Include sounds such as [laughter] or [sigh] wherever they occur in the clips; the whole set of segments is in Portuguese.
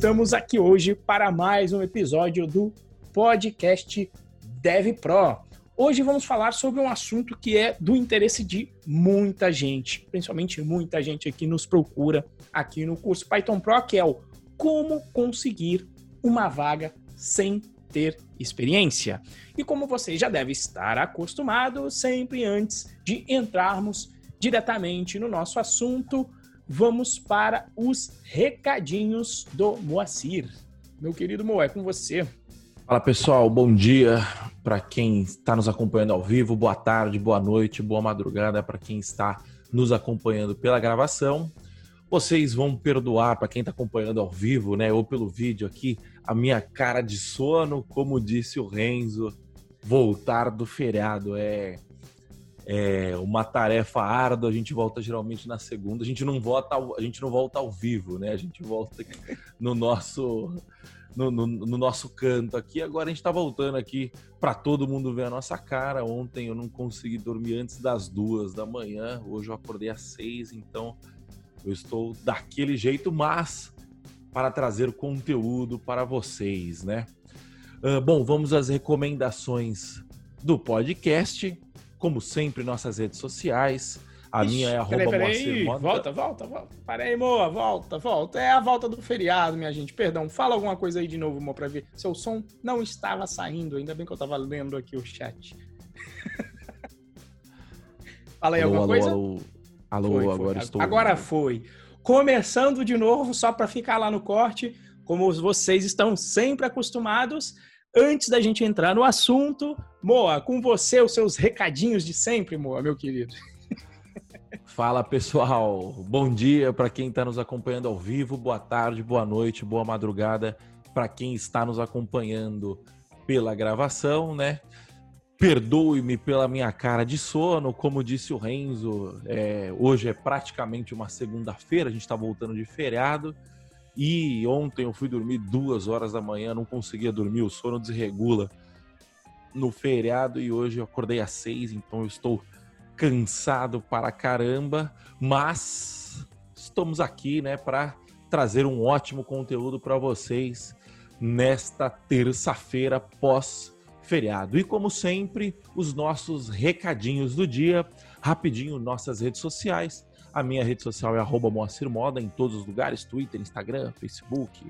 estamos aqui hoje para mais um episódio do podcast Dev Pro. Hoje vamos falar sobre um assunto que é do interesse de muita gente, principalmente muita gente aqui nos procura aqui no curso Python Pro, que é o como conseguir uma vaga sem ter experiência. E como você já deve estar acostumado, sempre antes de entrarmos diretamente no nosso assunto, vamos para os recadinhos do Moacir. Meu querido Moé, com você. Fala pessoal, bom dia para quem está nos acompanhando ao vivo, boa tarde, boa noite, boa madrugada para quem está nos acompanhando pela gravação. Vocês vão perdoar para quem está acompanhando ao vivo, né, ou pelo vídeo aqui, a minha cara de sono, como disse o Renzo, voltar do feriado é é uma tarefa árdua, a gente volta geralmente na segunda, a gente não volta ao, a gente não volta ao vivo, né? A gente volta [laughs] no nosso no, no, no nosso canto aqui. Agora a gente está voltando aqui para todo mundo ver a nossa cara. Ontem eu não consegui dormir antes das duas da manhã. Hoje eu acordei às seis, então eu estou daquele jeito, mas para trazer conteúdo para vocês, né? Uh, bom, vamos às recomendações do podcast. Como sempre, nossas redes sociais. A Ixi, minha é arroba peraí, peraí. Volta, volta, volta. Para aí, Moa, volta, volta. É a volta do feriado, minha gente. Perdão, fala alguma coisa aí de novo, Moa, para ver. Seu som não estava saindo, ainda bem que eu estava lendo aqui o chat. [laughs] fala aí alô, alguma alô, coisa? Alô, alô, foi, agora foi. estou. Agora foi. Começando de novo, só para ficar lá no corte, como vocês estão sempre acostumados. Antes da gente entrar no assunto, Moa, com você, os seus recadinhos de sempre, Moa, meu querido. [laughs] Fala pessoal, bom dia para quem está nos acompanhando ao vivo, boa tarde, boa noite, boa madrugada para quem está nos acompanhando pela gravação, né? Perdoe-me pela minha cara de sono, como disse o Renzo, é, hoje é praticamente uma segunda-feira, a gente está voltando de feriado. E ontem eu fui dormir duas horas da manhã, não conseguia dormir, o sono desregula no feriado e hoje eu acordei às seis, então eu estou cansado para caramba, mas estamos aqui, né, para trazer um ótimo conteúdo para vocês nesta terça-feira pós feriado. E como sempre, os nossos recadinhos do dia, rapidinho, nossas redes sociais. A minha rede social é arroba Moacir Moda em todos os lugares, Twitter, Instagram, Facebook,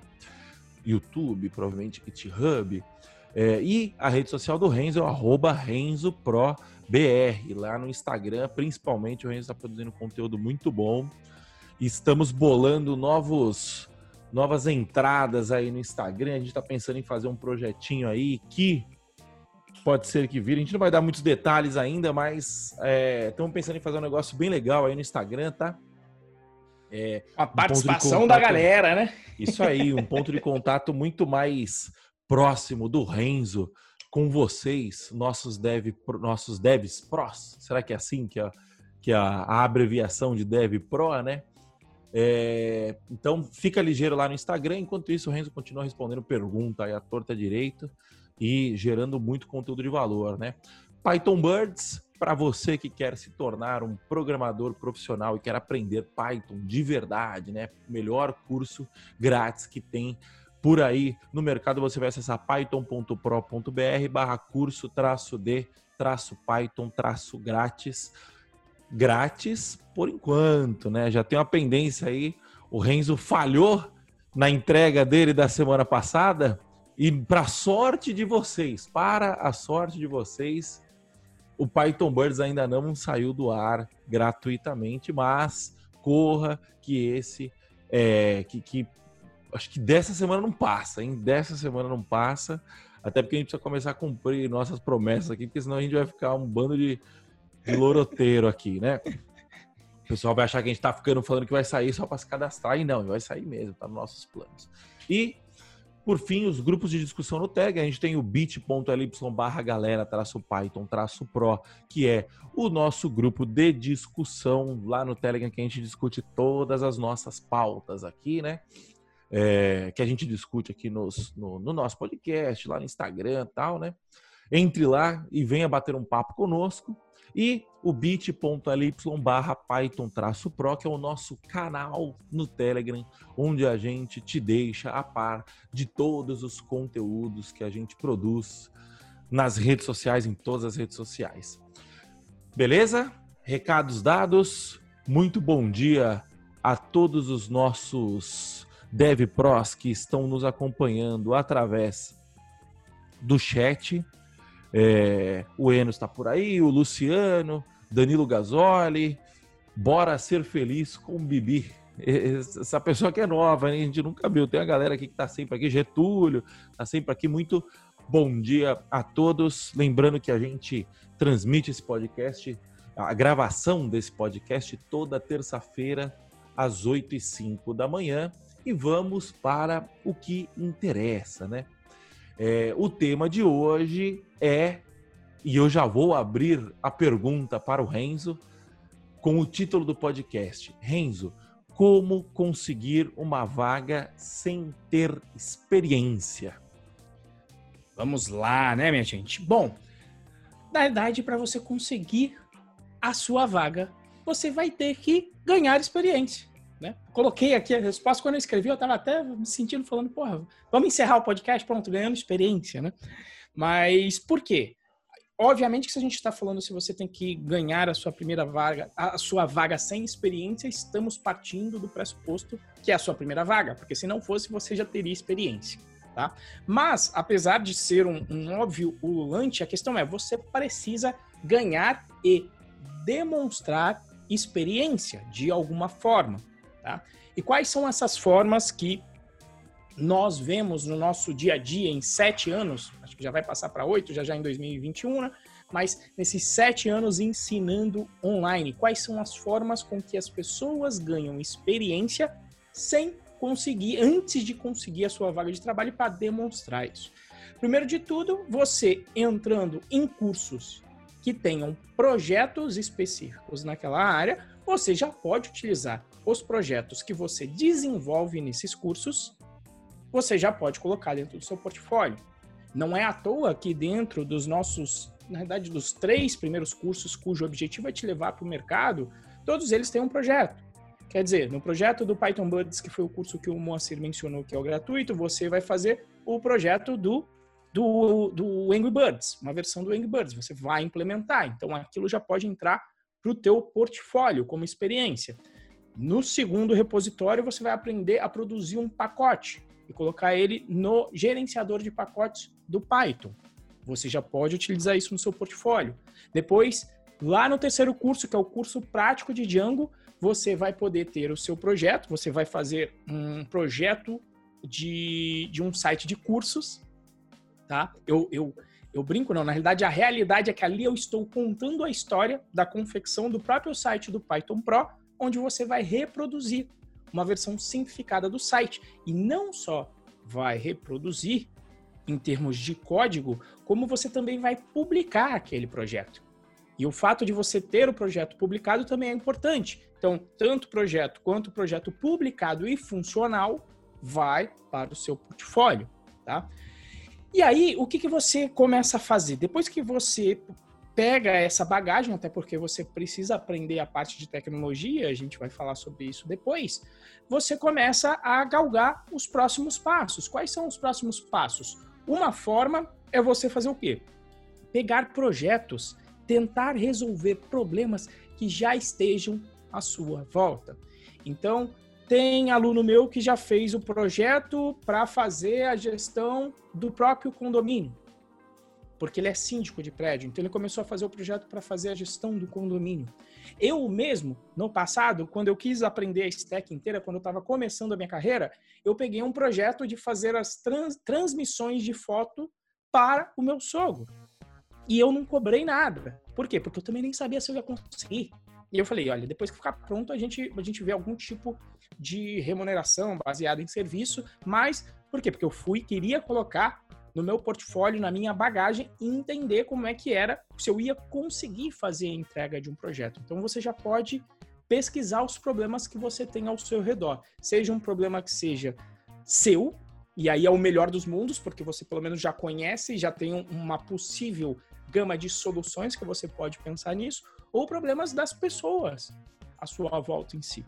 YouTube, provavelmente GitHub. É, e a rede social do Renzo é o RenzoProBR. Lá no Instagram, principalmente, o Renzo está produzindo conteúdo muito bom. Estamos bolando novos novas entradas aí no Instagram. A gente está pensando em fazer um projetinho aí que pode ser que vire. A gente não vai dar muitos detalhes ainda, mas estamos é, pensando em fazer um negócio bem legal aí no Instagram, tá? É, a participação um da galera, né? Isso aí, um ponto de contato muito mais próximo do Renzo com vocês, nossos, dev, nossos devs pros. Será que é assim que, a, que a, a abreviação de dev pro, né? É, então fica ligeiro lá no Instagram. Enquanto isso, o Renzo continua respondendo pergunta aí à torta direito e gerando muito conteúdo de valor, né? Python Birds, para você que quer se tornar um programador profissional e quer aprender Python de verdade, né? Melhor curso grátis que tem por aí no mercado, você vai acessar python.pro.br barra curso traço de traço Python traço grátis. Grátis por enquanto, né? Já tem uma pendência aí. O Renzo falhou na entrega dele da semana passada e para sorte de vocês, para a sorte de vocês, o Python Birds ainda não saiu do ar gratuitamente, mas corra que esse é, que, que acho que dessa semana não passa, hein? Dessa semana não passa, até porque a gente precisa começar a cumprir nossas promessas aqui, porque senão a gente vai ficar um bando de, de loroteiro aqui, né? O pessoal vai achar que a gente tá ficando falando que vai sair só para se cadastrar, e não, vai sair mesmo, tá nos nossos planos. E por fim, os grupos de discussão no Tag, a gente tem o bit.ly barra galera traço Python traço Pro, que é o nosso grupo de discussão lá no Telegram, que a gente discute todas as nossas pautas aqui, né? É, que a gente discute aqui nos, no, no, nosso podcast, lá no Instagram e tal, né? Entre lá e venha bater um papo conosco. E o bit.ly barra python-pro, que é o nosso canal no Telegram, onde a gente te deixa a par de todos os conteúdos que a gente produz nas redes sociais, em todas as redes sociais. Beleza? Recados dados. Muito bom dia a todos os nossos Dev Pros que estão nos acompanhando através do chat. É, o Eno está por aí, o Luciano, Danilo Gasoli. Bora ser feliz com o Bibi. Essa pessoa que é nova, a gente nunca viu. Tem a galera aqui que está sempre aqui, Getúlio, está sempre aqui. Muito bom dia a todos. Lembrando que a gente transmite esse podcast, a gravação desse podcast toda terça-feira, às 8 e 05 da manhã. E vamos para o que interessa, né? É, o tema de hoje é, e eu já vou abrir a pergunta para o Renzo, com o título do podcast: Renzo, como conseguir uma vaga sem ter experiência? Vamos lá, né, minha gente? Bom, na verdade, para você conseguir a sua vaga, você vai ter que ganhar experiência. Né? Coloquei aqui a resposta quando eu escrevi, eu estava até me sentindo falando, porra, vamos encerrar o podcast, pronto, ganhando experiência, né? Mas por quê? Obviamente que se a gente está falando se você tem que ganhar a sua primeira vaga, a sua vaga sem experiência, estamos partindo do pressuposto que é a sua primeira vaga, porque se não fosse, você já teria experiência. Tá? Mas, apesar de ser um, um óbvio ululante, a questão é, você precisa ganhar e demonstrar experiência de alguma forma. Tá? E quais são essas formas que nós vemos no nosso dia a dia em sete anos, acho que já vai passar para oito, já já em 2021, né? mas nesses sete anos ensinando online, quais são as formas com que as pessoas ganham experiência sem conseguir, antes de conseguir a sua vaga de trabalho, para demonstrar isso. Primeiro de tudo, você entrando em cursos que tenham projetos específicos naquela área, você já pode utilizar os projetos que você desenvolve nesses cursos, você já pode colocar dentro do seu portfólio. Não é à toa que dentro dos nossos, na verdade, dos três primeiros cursos cujo objetivo é te levar para o mercado, todos eles têm um projeto. Quer dizer, no projeto do Python Buds, que foi o curso que o Moacir mencionou que é o gratuito, você vai fazer o projeto do, do, do Angry Birds, uma versão do Angry Birds. Você vai implementar. Então, aquilo já pode entrar para o teu portfólio como experiência. No segundo repositório, você vai aprender a produzir um pacote e colocar ele no gerenciador de pacotes do Python. Você já pode utilizar isso no seu portfólio. Depois, lá no terceiro curso, que é o curso prático de Django, você vai poder ter o seu projeto, você vai fazer um projeto de, de um site de cursos, tá? Eu, eu, eu brinco, não, na realidade a realidade é que ali eu estou contando a história da confecção do próprio site do Python Pro, onde você vai reproduzir uma versão simplificada do site. E não só vai reproduzir em termos de código, como você também vai publicar aquele projeto. E o fato de você ter o projeto publicado também é importante. Então, tanto o projeto quanto o projeto publicado e funcional vai para o seu portfólio, tá? E aí, o que, que você começa a fazer? Depois que você pega essa bagagem, até porque você precisa aprender a parte de tecnologia, a gente vai falar sobre isso depois, você começa a galgar os próximos passos. Quais são os próximos passos? Uma forma é você fazer o quê? Pegar projetos, tentar resolver problemas que já estejam à sua volta. Então, tem aluno meu que já fez o projeto para fazer a gestão do próprio condomínio, porque ele é síndico de prédio. Então, ele começou a fazer o projeto para fazer a gestão do condomínio. Eu mesmo, no passado, quando eu quis aprender a stack inteira, quando eu estava começando a minha carreira, eu peguei um projeto de fazer as trans transmissões de foto para o meu sogro. E eu não cobrei nada. Por quê? Porque eu também nem sabia se eu ia conseguir. E eu falei, olha, depois que ficar pronto, a gente, a gente vê algum tipo de remuneração baseada em serviço, mas por quê? Porque eu fui, queria colocar no meu portfólio, na minha bagagem e entender como é que era, se eu ia conseguir fazer a entrega de um projeto. Então você já pode pesquisar os problemas que você tem ao seu redor. Seja um problema que seja seu, e aí é o melhor dos mundos, porque você pelo menos já conhece, já tem uma possível gama de soluções que você pode pensar nisso, ou problemas das pessoas à sua volta em si.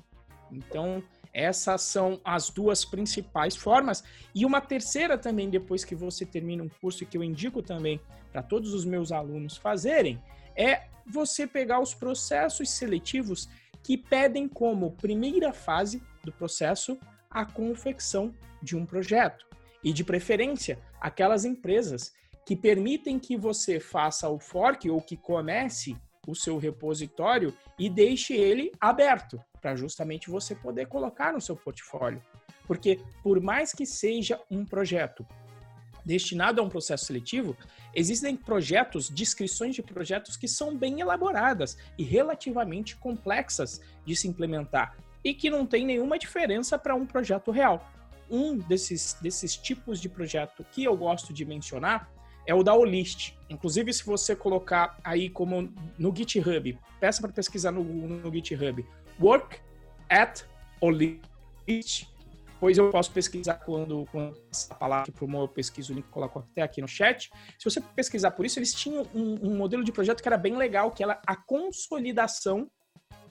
Então, essas são as duas principais formas. E uma terceira também, depois que você termina um curso, que eu indico também para todos os meus alunos fazerem, é você pegar os processos seletivos que pedem como primeira fase do processo a confecção de um projeto. E de preferência, aquelas empresas que permitem que você faça o fork ou que comece o seu repositório e deixe ele aberto para justamente você poder colocar no seu portfólio. Porque por mais que seja um projeto destinado a um processo seletivo, existem projetos, descrições de projetos que são bem elaboradas e relativamente complexas de se implementar e que não tem nenhuma diferença para um projeto real. Um desses, desses tipos de projeto que eu gosto de mencionar é o da Olist. Inclusive, se você colocar aí como no GitHub, peça para pesquisar no, no GitHub, Work at Olist, pois eu posso pesquisar quando, quando essa palavra para eu pesquiso o link, coloco até aqui no chat. Se você pesquisar por isso, eles tinham um, um modelo de projeto que era bem legal, que era a consolidação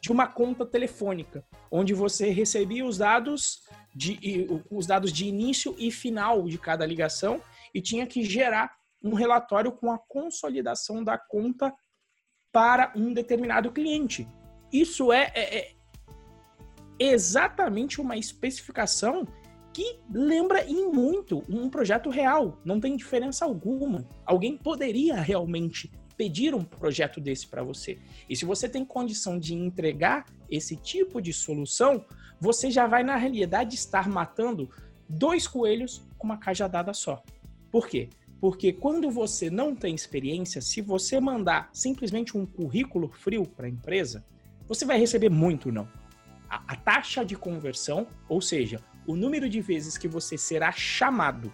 de uma conta telefônica, onde você recebia os dados de, os dados de início e final de cada ligação e tinha que gerar um relatório com a consolidação da conta para um determinado cliente. Isso é, é, é exatamente uma especificação que lembra em muito um projeto real. Não tem diferença alguma. Alguém poderia realmente pedir um projeto desse para você. E se você tem condição de entregar esse tipo de solução, você já vai, na realidade, estar matando dois coelhos com uma cajadada só. Por quê? Porque quando você não tem experiência, se você mandar simplesmente um currículo frio para a empresa, você vai receber muito não. A, a taxa de conversão, ou seja, o número de vezes que você será chamado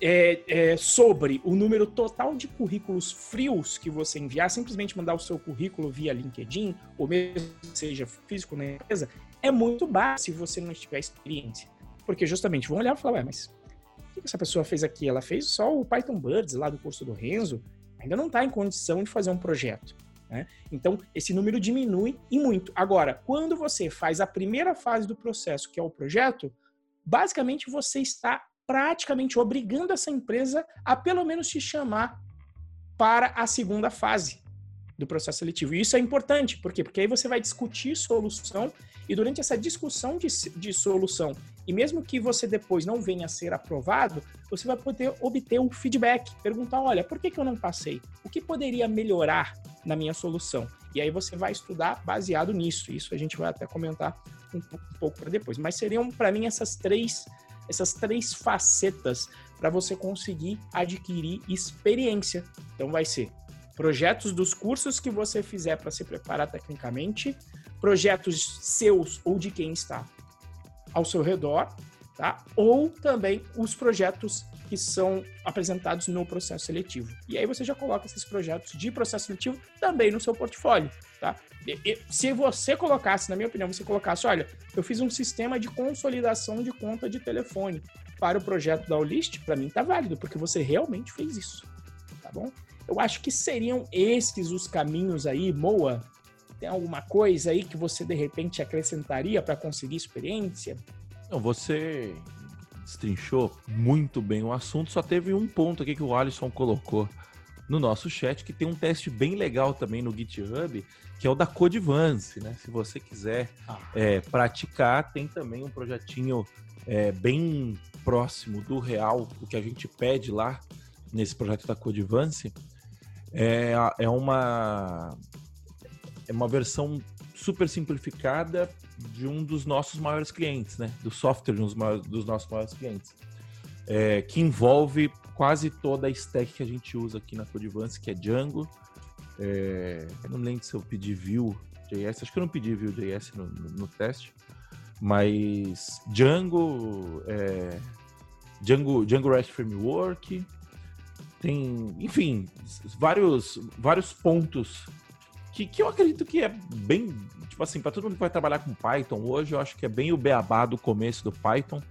é, é, sobre o número total de currículos frios que você enviar, simplesmente mandar o seu currículo via LinkedIn, ou mesmo seja físico na empresa, é muito baixo se você não tiver experiência. Porque justamente vão olhar e falar, ué, mas o que essa pessoa fez aqui? Ela fez só o Python Birds lá do curso do Renzo, ainda não está em condição de fazer um projeto. Né? Então, esse número diminui e muito. Agora, quando você faz a primeira fase do processo, que é o projeto, basicamente você está praticamente obrigando essa empresa a pelo menos te chamar para a segunda fase do processo seletivo. E isso é importante, por quê? Porque aí você vai discutir solução e durante essa discussão de, de solução, e mesmo que você depois não venha a ser aprovado, você vai poder obter o feedback, perguntar, olha, por que, que eu não passei? O que poderia melhorar na minha solução? E aí você vai estudar baseado nisso. Isso a gente vai até comentar um, um pouco para depois. Mas seriam, para mim, essas três essas três facetas para você conseguir adquirir experiência. Então vai ser projetos dos cursos que você fizer para se preparar tecnicamente, projetos seus ou de quem está ao seu redor, tá? Ou também os projetos que são apresentados no processo seletivo. E aí você já coloca esses projetos de processo seletivo também no seu portfólio, tá? E, se você colocasse, na minha opinião, você colocasse, olha, eu fiz um sistema de consolidação de conta de telefone para o projeto da Olist, para mim tá válido, porque você realmente fez isso, tá bom? Eu acho que seriam esses os caminhos aí, Moa. Tem alguma coisa aí que você de repente acrescentaria para conseguir experiência? Não, você destrinchou muito bem o assunto, só teve um ponto aqui que o Alisson colocou no nosso chat, que tem um teste bem legal também no GitHub, que é o da Codivance, né? Se você quiser ah. é, praticar, tem também um projetinho é, bem próximo do real, o que a gente pede lá nesse projeto da Codivance. É, é uma é uma versão super simplificada de um dos nossos maiores clientes, né? Do software de um dos, maiores, dos nossos maiores clientes. É, que envolve quase toda a stack que a gente usa aqui na Codivance, que é Django. É, eu não lembro se eu pedi Vue.js, acho que eu não pedi Vue.js no, no, no, teste, mas Django, é, Django, Django REST Framework, tem, enfim, vários, vários pontos que, que eu acredito que é bem, tipo assim, para todo mundo que vai trabalhar com Python hoje, eu acho que é bem o beabá do começo do Python,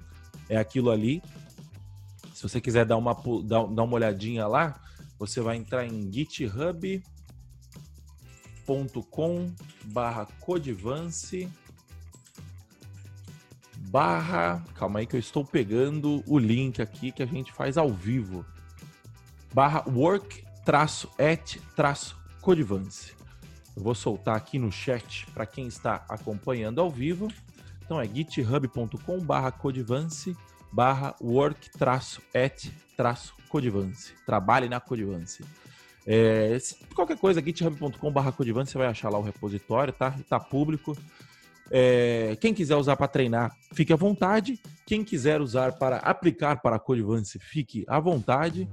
é aquilo ali. Se você quiser dar uma, dar, dar uma olhadinha lá, você vai entrar em github.com barra codivance barra. Calma aí que eu estou pegando o link aqui que a gente faz ao vivo. Barra work traço at traço codivance. Eu vou soltar aqui no chat para quem está acompanhando ao vivo. Então é github.com codivance work at codivance. Trabalhe na codivance. É, qualquer coisa, github.com barra codivance, você vai achar lá o repositório, tá? Tá público. É, quem quiser usar para treinar, fique à vontade. Quem quiser usar para aplicar para a Codivance, fique à vontade.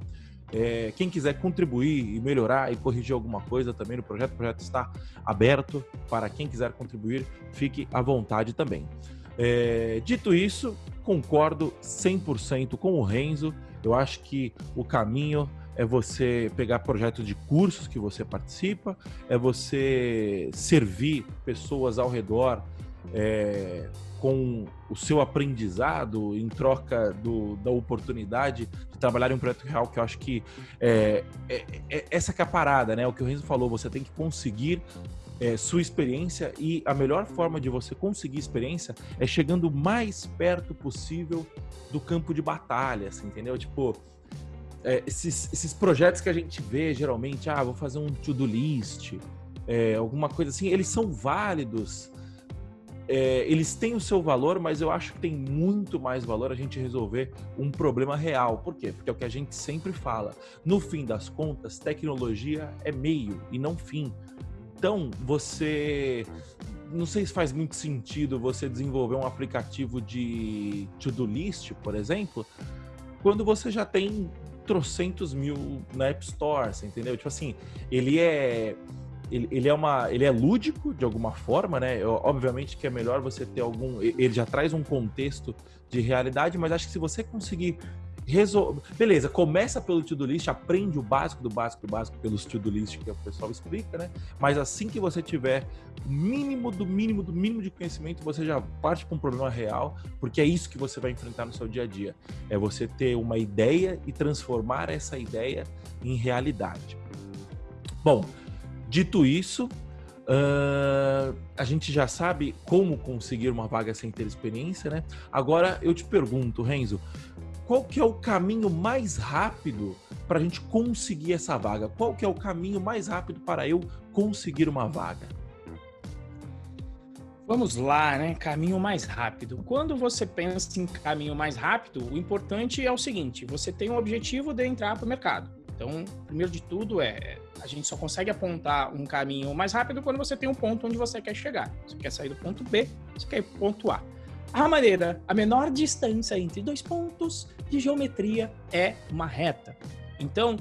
É, quem quiser contribuir e melhorar e corrigir alguma coisa também no projeto, o projeto está aberto para quem quiser contribuir, fique à vontade também. É, dito isso, concordo 100% com o Renzo. Eu acho que o caminho é você pegar projetos de cursos que você participa, é você servir pessoas ao redor é, com o seu aprendizado em troca do, da oportunidade de trabalhar em um projeto real, que eu acho que é, é, é essa que é a parada, né? O que o Renzo falou, você tem que conseguir é, sua experiência e a melhor forma de você conseguir experiência é chegando o mais perto possível do campo de batalha, assim, entendeu? Tipo, é, esses, esses projetos que a gente vê geralmente, ah, vou fazer um to-do list, é, alguma coisa assim, eles são válidos é, eles têm o seu valor, mas eu acho que tem muito mais valor a gente resolver um problema real. Por quê? Porque é o que a gente sempre fala. No fim das contas, tecnologia é meio e não fim. Então, você. Não sei se faz muito sentido você desenvolver um aplicativo de to-do list, por exemplo, quando você já tem trocentos mil na App Store, entendeu? Tipo assim, ele é ele, ele, é uma ele é lúdico de alguma forma, né? Obviamente que é melhor você ter algum ele já traz um contexto de realidade, mas acho que se você conseguir resolver, beleza, começa pelo to-do list, aprende o básico do básico do básico pelos to-do list que o pessoal explica, né? Mas assim que você tiver o mínimo do mínimo do mínimo de conhecimento, você já parte para um problema real, porque é isso que você vai enfrentar no seu dia a dia. É você ter uma ideia e transformar essa ideia em realidade. Bom, Dito isso, uh, a gente já sabe como conseguir uma vaga sem ter experiência, né? Agora eu te pergunto, Renzo, qual que é o caminho mais rápido para a gente conseguir essa vaga? Qual que é o caminho mais rápido para eu conseguir uma vaga? Vamos lá, né? Caminho mais rápido. Quando você pensa em caminho mais rápido, o importante é o seguinte: você tem um objetivo de entrar para o mercado. Então, primeiro de tudo é a gente só consegue apontar um caminho mais rápido quando você tem um ponto onde você quer chegar. Você quer sair do ponto B, você quer ir para o ponto A. A maneira, a menor distância entre dois pontos de geometria é uma reta. Então,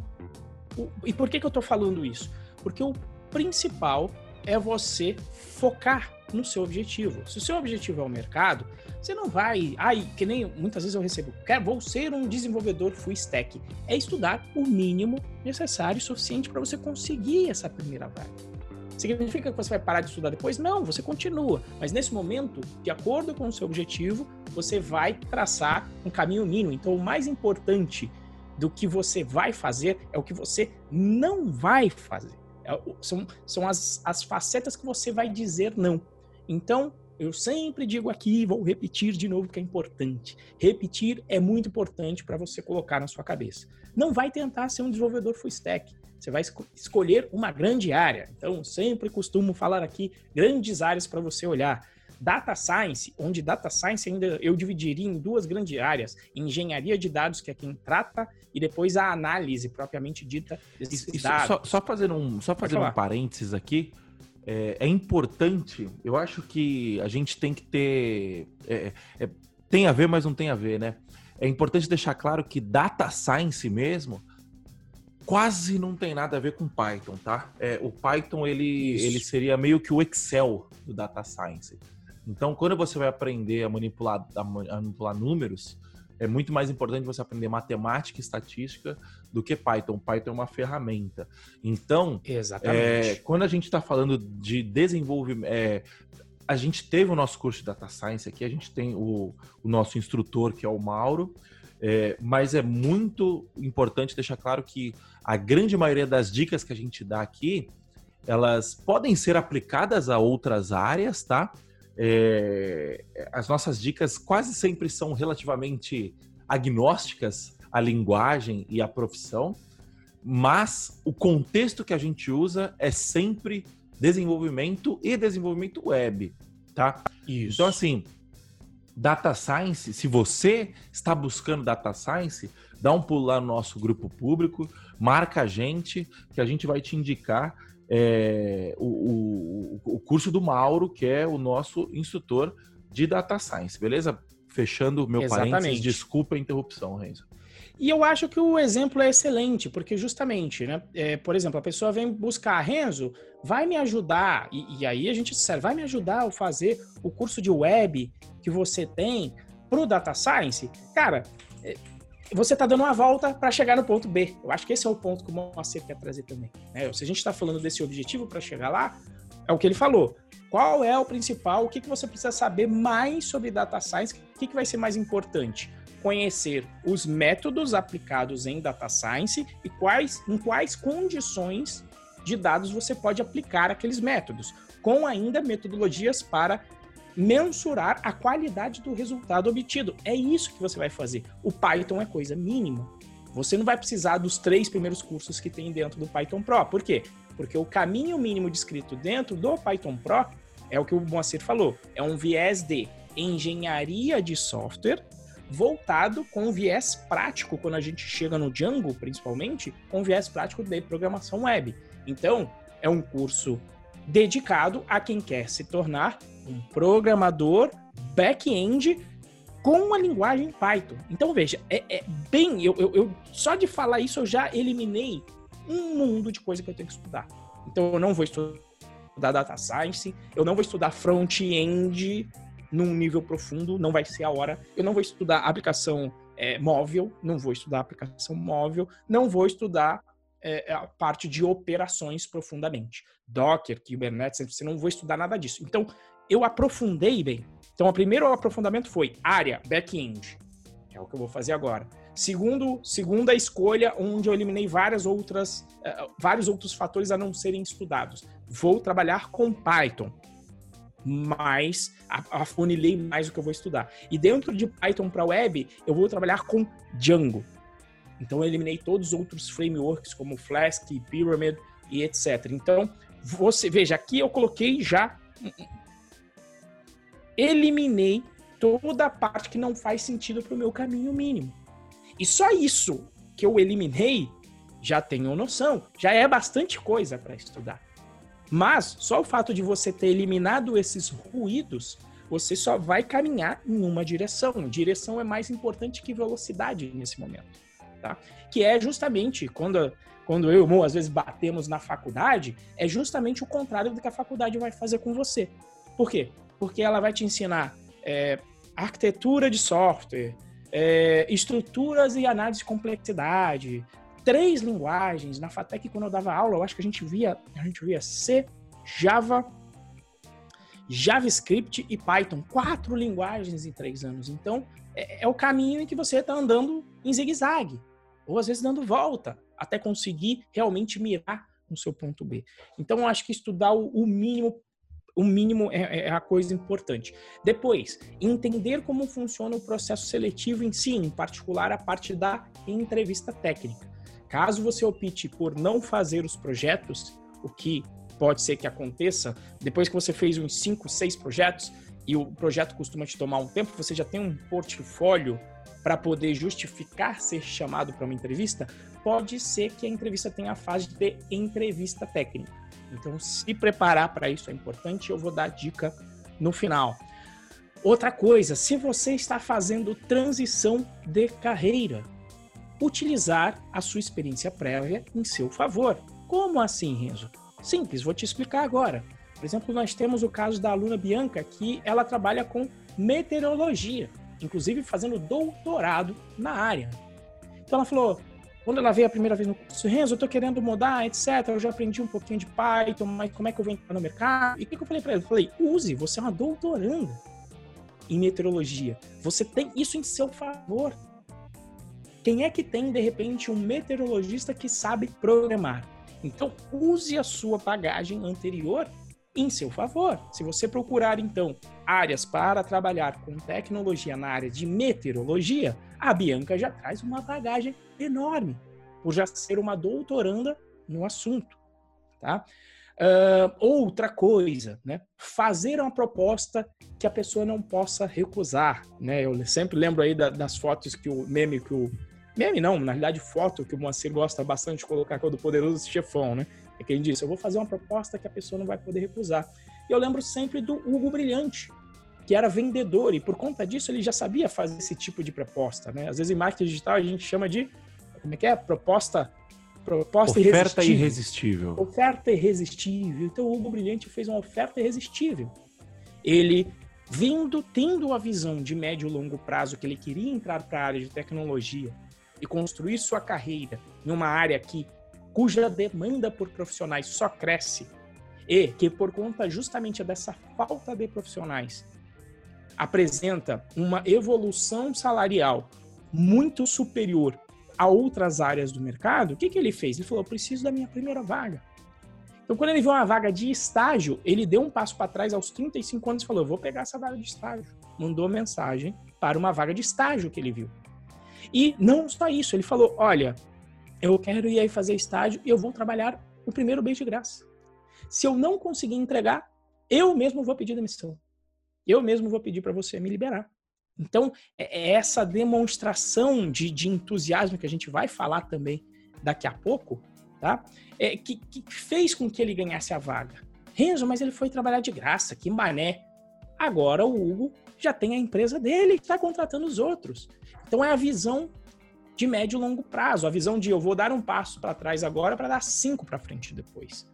o, e por que, que eu estou falando isso? Porque o principal é você focar no seu objetivo. Se o seu objetivo é o mercado, você não vai. Ai, que nem muitas vezes eu recebo, quero, vou ser um desenvolvedor full stack. É estudar o mínimo necessário e suficiente para você conseguir essa primeira vaga. Significa que você vai parar de estudar depois? Não, você continua. Mas nesse momento, de acordo com o seu objetivo, você vai traçar um caminho mínimo. Então, o mais importante do que você vai fazer é o que você não vai fazer. É, são são as, as facetas que você vai dizer não. Então, eu sempre digo aqui, vou repetir de novo que é importante. Repetir é muito importante para você colocar na sua cabeça. Não vai tentar ser um desenvolvedor full stack. Você vai esco escolher uma grande área. Então, sempre costumo falar aqui grandes áreas para você olhar. Data Science, onde Data Science ainda eu dividiria em duas grandes áreas: engenharia de dados, que é quem trata, e depois a análise propriamente dita desses Isso, dados. Só, só fazendo um, só fazendo um parênteses aqui é, é, importante, eu acho que a gente tem que ter. É, é, tem a ver, mas não tem a ver, né? É importante deixar claro que data science mesmo quase não tem nada a ver com Python, tá? É, o Python ele, ele seria meio que o Excel do data science. Então, quando você vai aprender a manipular, a manipular números, é muito mais importante você aprender matemática e estatística do que Python. Python é uma ferramenta. Então, é, quando a gente está falando de desenvolvimento. É, a gente teve o nosso curso de Data Science aqui, a gente tem o, o nosso instrutor, que é o Mauro, É, mas é muito importante deixar claro que a grande maioria das dicas que a gente dá aqui, elas podem ser aplicadas a outras áreas, tá? É, as nossas dicas quase sempre são relativamente agnósticas à linguagem e à profissão, mas o contexto que a gente usa é sempre desenvolvimento e desenvolvimento web, tá? Isso. Então, assim, data science, se você está buscando data science, dá um pulo lá no nosso grupo público, marca a gente, que a gente vai te indicar é, o, o, o curso do Mauro, que é o nosso instrutor de data science, beleza? Fechando meu Exatamente. parênteses, desculpa a interrupção, Renzo. E eu acho que o exemplo é excelente, porque justamente, né? É, por exemplo, a pessoa vem buscar, Renzo, vai me ajudar, e, e aí a gente disser, vai me ajudar a fazer o curso de web que você tem para o Data Science. Cara, você está dando uma volta para chegar no ponto B. Eu acho que esse é o ponto que o Moacir quer trazer também. Né? Se a gente está falando desse objetivo para chegar lá, é o que ele falou. Qual é o principal? O que, que você precisa saber mais sobre data science? O que, que vai ser mais importante? conhecer os métodos aplicados em data science e quais, em quais condições de dados você pode aplicar aqueles métodos, com ainda metodologias para mensurar a qualidade do resultado obtido. É isso que você vai fazer. O Python é coisa mínima. Você não vai precisar dos três primeiros cursos que tem dentro do Python Pro. Por quê? Porque o caminho mínimo descrito dentro do Python Pro é o que o Moacir falou. É um viés de engenharia de software voltado com viés prático, quando a gente chega no Django, principalmente, com viés prático de programação web. Então, é um curso dedicado a quem quer se tornar um programador back-end com a linguagem Python. Então, veja, é, é bem. Eu, eu, eu, só de falar isso, eu já eliminei um mundo de coisa que eu tenho que estudar. Então, eu não vou estudar data science, eu não vou estudar front-end num nível profundo, não vai ser a hora. Eu não vou estudar aplicação é, móvel, não vou estudar aplicação móvel, não vou estudar é, a parte de operações profundamente. Docker, Kubernetes, você não vou estudar nada disso. Então, eu aprofundei bem. Então, o primeiro aprofundamento foi área, back-end. É o que eu vou fazer agora. Segundo, segunda escolha, onde eu eliminei várias outras, uh, vários outros fatores a não serem estudados. Vou trabalhar com Python mais, afunilei mais o que eu vou estudar. E dentro de Python para web, eu vou trabalhar com Django. Então eu eliminei todos os outros frameworks como Flask, Pyramid e etc. Então, você veja, aqui eu coloquei já eliminei toda a parte que não faz sentido para o meu caminho mínimo. E só isso que eu eliminei, já tenho noção, já é bastante coisa para estudar. Mas só o fato de você ter eliminado esses ruídos, você só vai caminhar em uma direção. Direção é mais importante que velocidade nesse momento, tá? Que é justamente quando quando eu e o Mo às vezes batemos na faculdade, é justamente o contrário do que a faculdade vai fazer com você. Por quê? Porque ela vai te ensinar é, arquitetura de software, é, estruturas e análise de complexidade, três linguagens. Na FATEC, quando eu dava aula, eu acho que a gente via, a gente via C, Java, JavaScript e Python. Quatro linguagens em três anos. Então, é, é o caminho em que você está andando em zigue-zague. Ou às vezes dando volta, até conseguir realmente mirar no seu ponto B. Então, eu acho que estudar o, o mínimo o mínimo é, é, a coisa importante. Depois, entender como funciona o processo seletivo em si, em particular a parte da entrevista técnica. Caso você opte por não fazer os projetos, o que pode ser que aconteça, depois que você fez uns 5, 6 projetos, e o projeto costuma te tomar um tempo, você já tem um portfólio para poder justificar ser chamado para uma entrevista, pode ser que a entrevista tenha a fase de entrevista técnica. Então, se preparar para isso é importante, eu vou dar dica no final. Outra coisa, se você está fazendo transição de carreira, utilizar a sua experiência prévia em seu favor. Como assim, Renzo? Simples, vou te explicar agora. Por exemplo, nós temos o caso da aluna Bianca, que ela trabalha com meteorologia, inclusive fazendo doutorado na área. Então ela falou, quando ela veio a primeira vez no curso, Renzo, eu tô querendo mudar, etc. Eu já aprendi um pouquinho de Python, mas como é que eu vou entrar no mercado? E o que, que eu falei para ela? Eu falei, use, você é uma doutoranda em meteorologia. Você tem isso em seu favor. Quem é que tem, de repente, um meteorologista que sabe programar? Então, use a sua bagagem anterior em seu favor. Se você procurar, então, áreas para trabalhar com tecnologia na área de meteorologia, a Bianca já traz uma bagagem enorme, por já ser uma doutoranda no assunto. Tá? Uh, outra coisa, né? Fazer uma proposta que a pessoa não possa recusar, né? Eu sempre lembro aí da, das fotos que o meme que o meme não, na realidade foto que o Moacir gosta bastante de colocar com o do poderoso chefão, né? É que ele disse, eu vou fazer uma proposta que a pessoa não vai poder recusar. E eu lembro sempre do Hugo Brilhante, que era vendedor e por conta disso ele já sabia fazer esse tipo de proposta, né? Às vezes em marketing digital a gente chama de como é que é? Proposta proposta oferta irresistível. irresistível. Oferta irresistível. Então o Hugo Brilhante fez uma oferta irresistível. Ele vindo tendo a visão de médio e longo prazo que ele queria entrar para a área de tecnologia e construir sua carreira em uma área que cuja demanda por profissionais só cresce e que por conta justamente dessa falta de profissionais apresenta uma evolução salarial muito superior a outras áreas do mercado, o que, que ele fez? Ele falou: preciso da minha primeira vaga. Então, quando ele viu uma vaga de estágio, ele deu um passo para trás aos 35 anos e falou: vou pegar essa vaga de estágio. Mandou mensagem para uma vaga de estágio que ele viu. E não só isso, ele falou: olha, eu quero ir aí fazer estágio e eu vou trabalhar o primeiro mês de graça. Se eu não conseguir entregar, eu mesmo vou pedir demissão. Eu mesmo vou pedir para você me liberar. Então, é, é essa demonstração de, de, entusiasmo que a gente vai falar também daqui a pouco, tá? É, que, que fez com que ele ganhasse a vaga. Renzo, mas ele foi trabalhar de graça, que mané. Agora o Hugo já tem a empresa dele que está contratando os outros. Então é a visão de médio e longo prazo, a visão de eu vou dar um passo para trás agora para dar cinco para frente depois,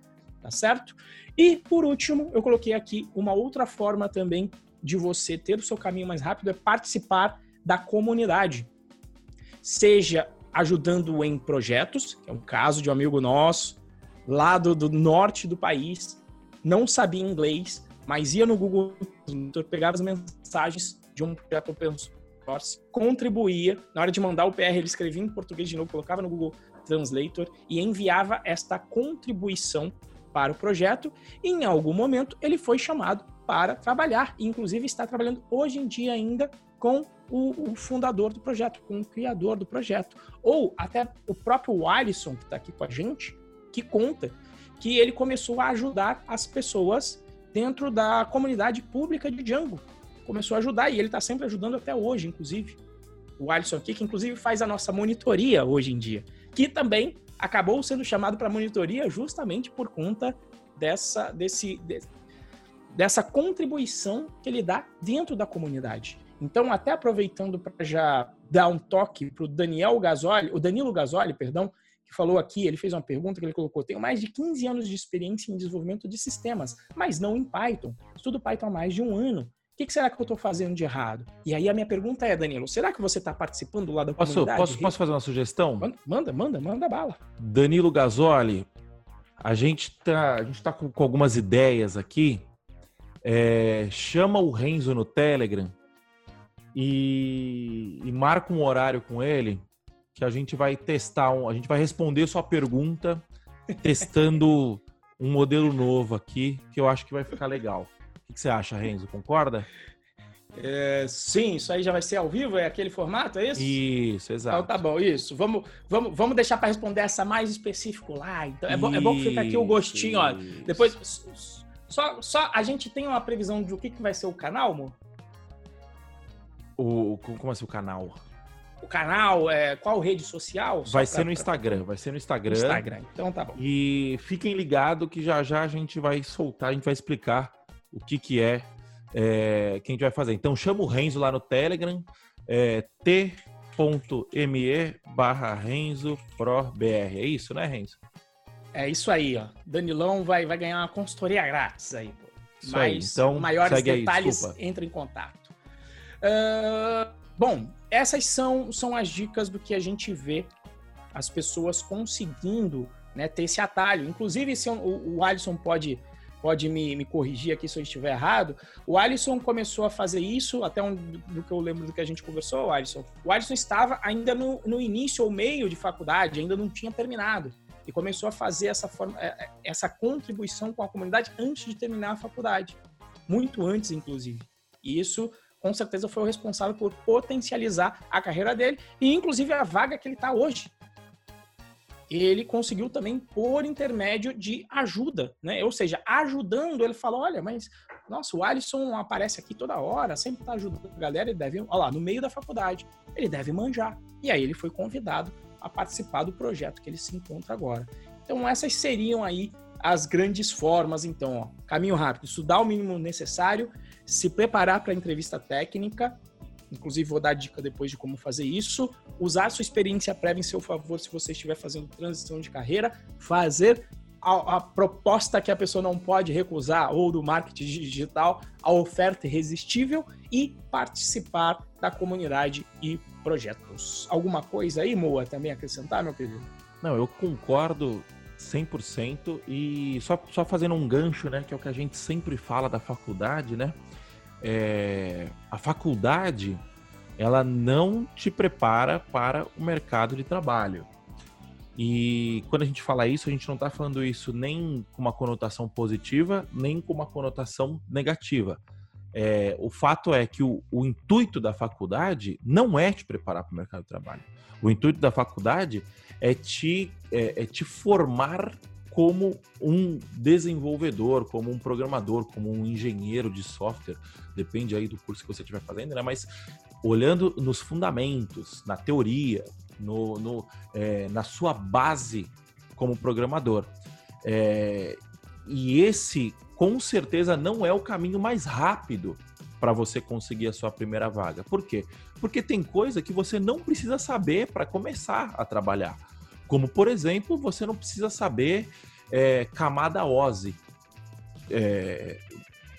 tá certo? E por último, eu coloquei aqui uma outra forma também de você ter o seu caminho mais rápido é participar da comunidade. Seja ajudando em projetos, que é um caso de um amigo nosso, lá do, do norte do país, não sabia inglês, mas ia no Google, pegava as mensagens de um projeto open source, contribuía, na hora de mandar o PR, ele escrevia em português de novo, colocava no Google Translator e enviava esta contribuição para o projeto. E em algum momento ele foi chamado para trabalhar, e inclusive está trabalhando hoje em dia ainda com o, o, fundador do projeto, com o criador do projeto. Ou até o próprio Alisson, que está aqui com a gente, que conta que ele começou a ajudar as pessoas dentro da comunidade pública de Django. Começou a ajudar e ele está sempre ajudando até hoje, inclusive. O Alisson aqui, que inclusive faz a nossa monitoria hoje em dia, que também acabou sendo chamado para monitoria justamente por conta dessa, desse, dessa contribuição que ele dá dentro da comunidade. Então, até aproveitando para já dar um toque para o Daniel Gasoli, o Danilo Gasoli, perdão, que falou aqui, ele fez uma pergunta que ele colocou: tenho mais de 15 anos de experiência em desenvolvimento de sistemas, mas não em Python. Estudo Python há mais de um ano. O que, que será que eu estou fazendo de errado? E aí a minha pergunta é, Danilo, será que você está participando lá da posso, comunidade? Posso, posso fazer uma sugestão? Manda, manda, manda bala. Danilo Gasoli, a gente está a gente tá com, com algumas ideias aqui é, chama o Renzo no Telegram e, e, marca um horário com ele que a gente vai testar, um, a gente vai responder sua pergunta testando [laughs] um modelo novo aqui que eu acho que vai ficar legal. O que você acha, Renzo? Concorda? É, sim, isso aí já vai ser ao vivo, é aquele formato, é isso? Isso, exato. Então tá bom, isso. Vamos, vamos, vamos deixar para responder essa mais específico lá. Então é, bom, é bom que fica aqui o gostinho, ó. Depois só, só a gente tem uma previsão de o que, que vai ser o canal, amor? O, como assim o canal? O canal, é, qual rede social? Vai ser no Instagram, vai ser no Instagram. Instagram, então tá bom. E fiquem ligados que já já a gente vai soltar, a gente vai explicar o que que é, é que a gente vai fazer. Então chama o Renzo lá no Telegram, é, t.me barra Renzo. É isso, né, Renzo? É isso aí, ó. Danilão vai, vai ganhar uma consultoria grátis aí, pô. Isso Mas aí. Então, maiores detalhes, aí, entre em contato. Uh, bom, essas são, são as dicas do que a gente vê as pessoas conseguindo né, ter esse atalho. Inclusive, se o, o Alisson pode pode me, me corrigir aqui se eu estiver errado. O Alisson começou a fazer isso, até um, do que eu lembro do que a gente conversou, o Alisson. O Alisson estava ainda no, no início ou meio de faculdade, ainda não tinha terminado. E começou a fazer essa, forma, é, é, essa contribuição com a comunidade antes de terminar a faculdade. Muito antes, inclusive. E isso com certeza foi o responsável por potencializar a carreira dele e inclusive a vaga que ele está hoje. Ele conseguiu também por intermédio de ajuda, né? Ou seja, ajudando, ele falou: olha, mas nossa, o Alisson aparece aqui toda hora, sempre está ajudando a galera, ele deve, olha lá, no meio da faculdade, ele deve manjar. E aí ele foi convidado a participar do projeto que ele se encontra agora. Então essas seriam aí as grandes formas, então, ó, caminho rápido, estudar o mínimo necessário, se preparar para a entrevista técnica, inclusive vou dar dica depois de como fazer isso, usar sua experiência prévia em seu favor se você estiver fazendo transição de carreira, fazer a, a, proposta que a pessoa não pode recusar, ou do marketing digital, a oferta irresistível e participar da comunidade e projetos. Alguma coisa aí, Moa, também acrescentar, meu querido? Não, eu concordo 100% e só, só fazendo um gancho, né, que é o que a gente sempre fala da faculdade, né? É, a faculdade ela não te prepara para o mercado de trabalho. E quando a gente fala isso, a gente não está falando isso nem com uma conotação positiva, nem com uma conotação negativa. É, o fato é que o, o, intuito da faculdade não é te preparar para o mercado de trabalho. O intuito da faculdade é te, é, é te formar como um desenvolvedor, como um programador, como um engenheiro de software, depende aí do curso que você estiver fazendo, né? Mas olhando nos fundamentos, na teoria, no, no é, na sua base como programador. É, e esse, com certeza, não é o caminho mais rápido para você conseguir a sua primeira vaga. Por quê? Porque tem coisa que você não precisa saber para começar a trabalhar. Como, por exemplo, você não precisa saber é, camada OSI. É,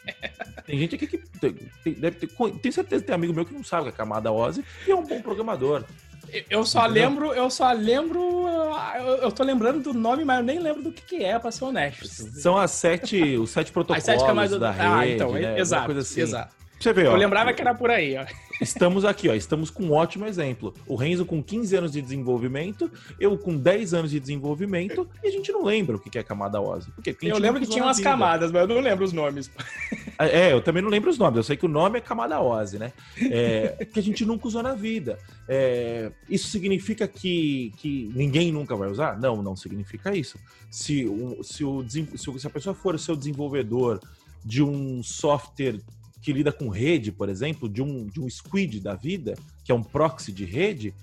[laughs] tem gente aqui que tem, deve ter, tem certeza que tem amigo meu que não sabe o que é camada OSI e é um bom programador. Eu só Entendeu? lembro, eu só lembro, eu, tô lembrando do nome, mas eu nem lembro do que, que é, para ser honesto. São as sete, os sete protocolos as sete camadas da rede, ah, então, né? exato, assim. exato. Você vê, ó, eu lembrava que era por aí, ó. Estamos aqui, ó. Estamos com um ótimo exemplo. O Renzo com 15 anos de desenvolvimento, eu com 10 anos de desenvolvimento, e a gente não lembra o que é camada OSI. Porque eu lembro que tinha umas vida. camadas, mas eu não lembro os nomes. [laughs] É, eu também não lembro os nomes. Eu sei que o nome é camada OSI, né? É, que a gente nunca usou na vida. É, isso significa que, que ninguém nunca vai usar? Não, não significa isso. Se, o, se, o, se a pessoa for o seu desenvolvedor de um software que lida com rede, por exemplo, de um, de um squid da vida, que é um proxy de rede,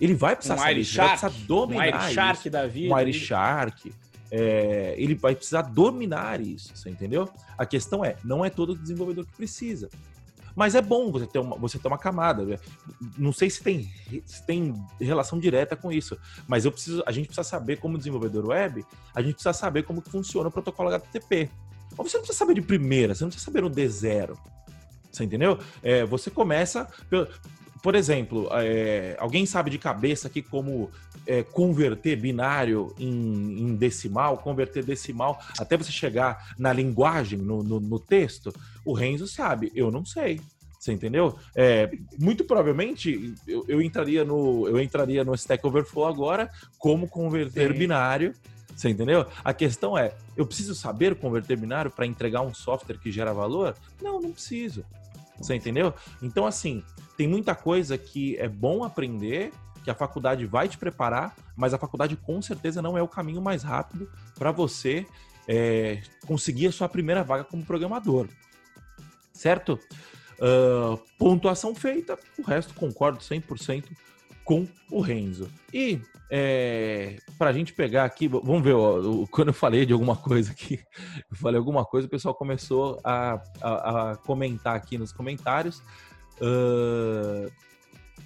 ele vai precisar um saber, Shark, vai precisar dominar um Shark isso. da vida. Um Irish Shark. É, ele vai precisar dominar isso, você entendeu? A questão é, não é todo desenvolvedor que precisa. Mas é bom você ter uma, você ter uma camada. Né? Não sei se tem, se tem relação direta com isso, mas eu preciso, a gente precisa saber, como desenvolvedor web, a gente precisa saber como que funciona o protocolo HTTP. Mas você não precisa saber de primeira, você não precisa saber no D0. Você entendeu? É, você começa. Por exemplo, é, alguém sabe de cabeça aqui como é, converter binário em, em, decimal, converter decimal, até você chegar na linguagem, no, no, no texto? O Renzo sabe, eu não sei. Você entendeu? É, muito provavelmente eu, eu, entraria no eu entraria no Stack Overflow agora como converter Sim. binário. Você entendeu? A questão é, eu preciso saber converter binário para entregar um software que gera valor? Não, não preciso. Você entendeu? Então, assim, tem muita coisa que é bom aprender, que a faculdade vai te preparar, mas a faculdade com certeza não é o caminho mais rápido para você é, conseguir a sua primeira vaga como programador. Certo? Uh, pontuação feita, o resto concordo 100% com o Renzo. E é, para a gente pegar aqui, vamos ver, ó, quando eu falei de alguma coisa aqui, [laughs] eu falei alguma coisa, o pessoal começou a, a, a comentar aqui nos comentários. Uh,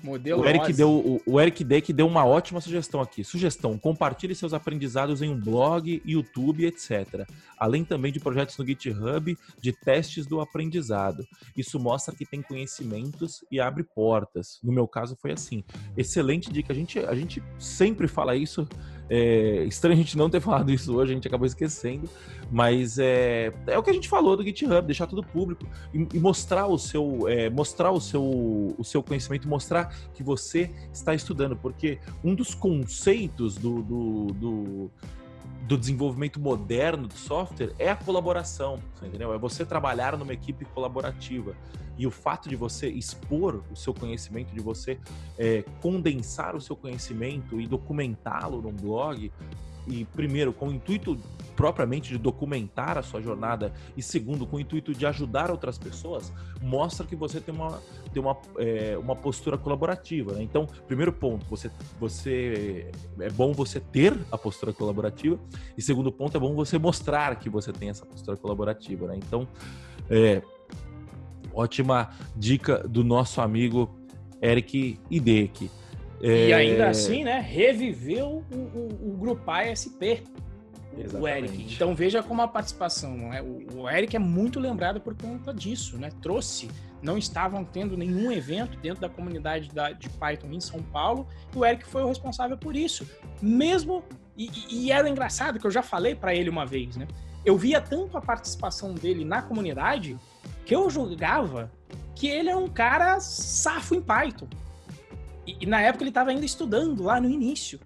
Modelo o Eric, deu, o, o Eric Deck deu uma ótima sugestão aqui. Sugestão: compartilhe seus aprendizados em um blog, YouTube, etc. Além também de projetos no GitHub de testes do aprendizado. Isso mostra que tem conhecimentos e abre portas. No meu caso foi assim. Excelente dica. A gente, a gente sempre fala isso É estranho a gente não ter [laughs] falado isso hoje, a gente acabou esquecendo, mas é, é o que a gente falou do GitHub, deixar tudo público e, e mostrar o seu é, mostrar o seu, o seu conhecimento, mostrar que você está estudando, porque um dos conceitos do, do, do do desenvolvimento moderno do software é a colaboração, entendeu? É você trabalhar numa equipe colaborativa. E o fato de você expor o seu conhecimento, de você é, condensar o seu conhecimento e documentá-lo num blog, e primeiro com o intuito propriamente de documentar a sua jornada e segundo com o intuito de ajudar outras pessoas mostra que você tem uma tem uma, é, uma postura colaborativa né? então primeiro ponto você você é bom você ter a postura colaborativa e segundo ponto é bom você mostrar que você tem essa postura colaborativa né? então é, ótima dica do nosso amigo Eric Idek é... E ainda assim, né, reviveu o, o, o Grupo ASP, Exatamente. o Eric. Então veja como a participação, né? o, o Eric é muito lembrado por conta disso, né? Trouxe, não estavam tendo nenhum evento dentro da comunidade da, de Python em São Paulo, e o Eric foi o responsável por isso. Mesmo, e, e era engraçado que eu já falei para ele uma vez, né? Eu via tanto a participação dele na comunidade que eu julgava que ele é um cara safo em Python. E, e na época ele estava ainda estudando lá no início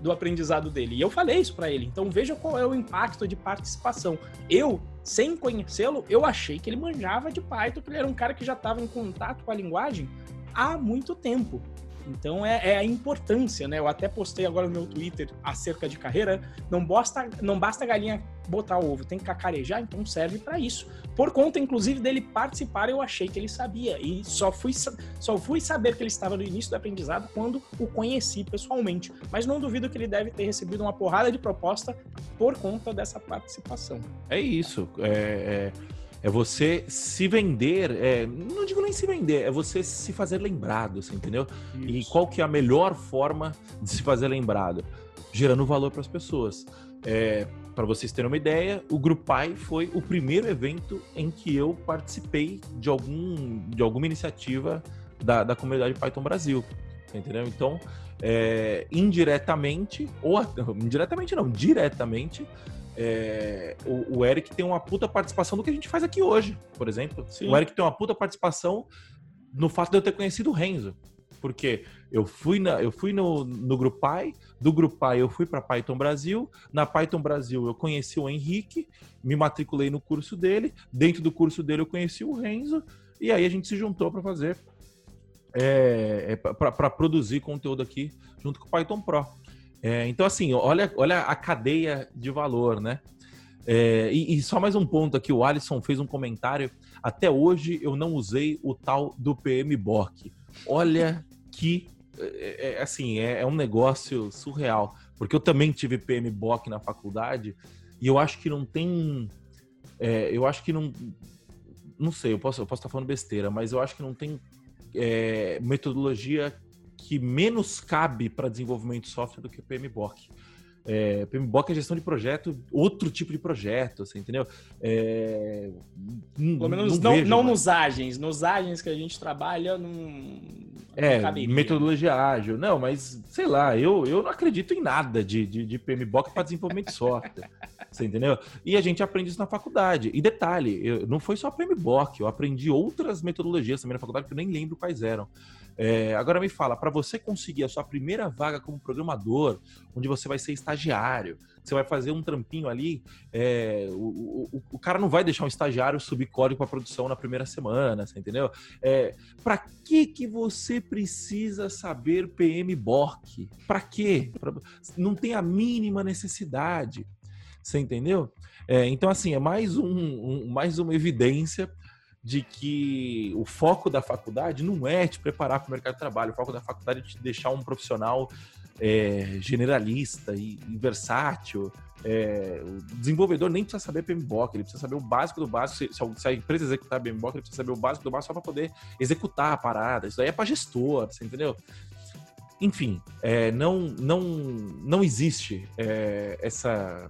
do aprendizado dele. E eu falei isso para ele. Então veja qual é o impacto de participação. Eu, sem conhecê-lo, eu achei que ele manjava de Python, que ele era um cara que já estava em contato com a linguagem há muito tempo. Então é, é, a importância, né? Eu até postei agora no meu Twitter acerca de carreira. Não basta, não basta a galinha botar ovo, tem que cacarejar, então serve para isso. Por conta, inclusive, dele participar, eu achei que ele sabia. E só fui, só fui saber que ele estava no início do aprendizado quando o conheci pessoalmente. Mas não duvido que ele deve ter recebido uma porrada de proposta por conta dessa participação. É isso. É, é é você se vender, é, não digo nem se vender, é você se fazer lembrado, você entendeu? Isso. E qual que é a melhor forma de se fazer lembrado? Gerando valor para as pessoas. É, para vocês terem uma ideia, o Grupai foi o primeiro evento em que eu participei de, algum, de alguma iniciativa da, da comunidade Python Brasil. Entendeu? Então, é, indiretamente, ou indiretamente não, diretamente, é, o, o, Eric tem uma puta participação do que a gente faz aqui hoje, por exemplo. Sim. O Eric tem uma puta participação no fato de eu ter conhecido o Renzo. Porque eu fui, na, eu fui no, no Grupai, do Grupai eu fui para Python Brasil, na Python Brasil eu conheci o Henrique, me matriculei no curso dele, dentro do curso dele eu conheci o Renzo, e aí a gente se juntou para fazer, é, é para produzir conteúdo aqui junto com o Python Pro. É, então, assim, olha, olha a cadeia de valor, né? É, e, e, só mais um ponto aqui, o Alisson fez um comentário. Até hoje eu não usei o tal do PMBOK. Olha que, é, é, assim, é, é, um negócio surreal. Porque eu também tive PMBOK na faculdade e eu acho que não tem... É, eu acho que não... Não sei, eu posso, eu posso estar falando besteira, mas eu acho que não tem é, metodologia que menos cabe para desenvolvimento de software do que o PMBOK. É, PMBOK é gestão de projeto, outro tipo de projeto, você entendeu? É, Pelo menos não, não, não nos agens. Nos agens que a gente trabalha, não. É, metodologia ágil. Não, mas sei lá, eu, eu não acredito em nada de, de, de PMBOK para desenvolvimento de software. [laughs] você entendeu? E a gente aprende isso na faculdade. E detalhe, eu, não foi só PMBOK, eu aprendi outras metodologias também na faculdade que eu nem lembro quais eram. É, agora me fala, para você conseguir a sua primeira vaga como programador, onde você vai ser estagiário, você vai fazer um trampinho ali, é, o, o, o, cara não vai deixar um estagiário subir código para produção na primeira semana, você entendeu? É, para que que você precisa saber PMBOK? Para quê? Pra, não tem a mínima necessidade, você entendeu? É, então assim é mais um, um mais uma evidência de que o foco da faculdade não é te preparar para o mercado de trabalho, o foco da faculdade é te deixar um profissional é, generalista e, e versátil. É, o desenvolvedor nem precisa saber PMBOK, ele precisa saber o básico do básico. Se, se a empresa executar PMBOK, ele precisa saber o básico do básico só para poder executar a parada. Isso daí é para gestor, você entendeu? Enfim, é, não, não, não existe é, essa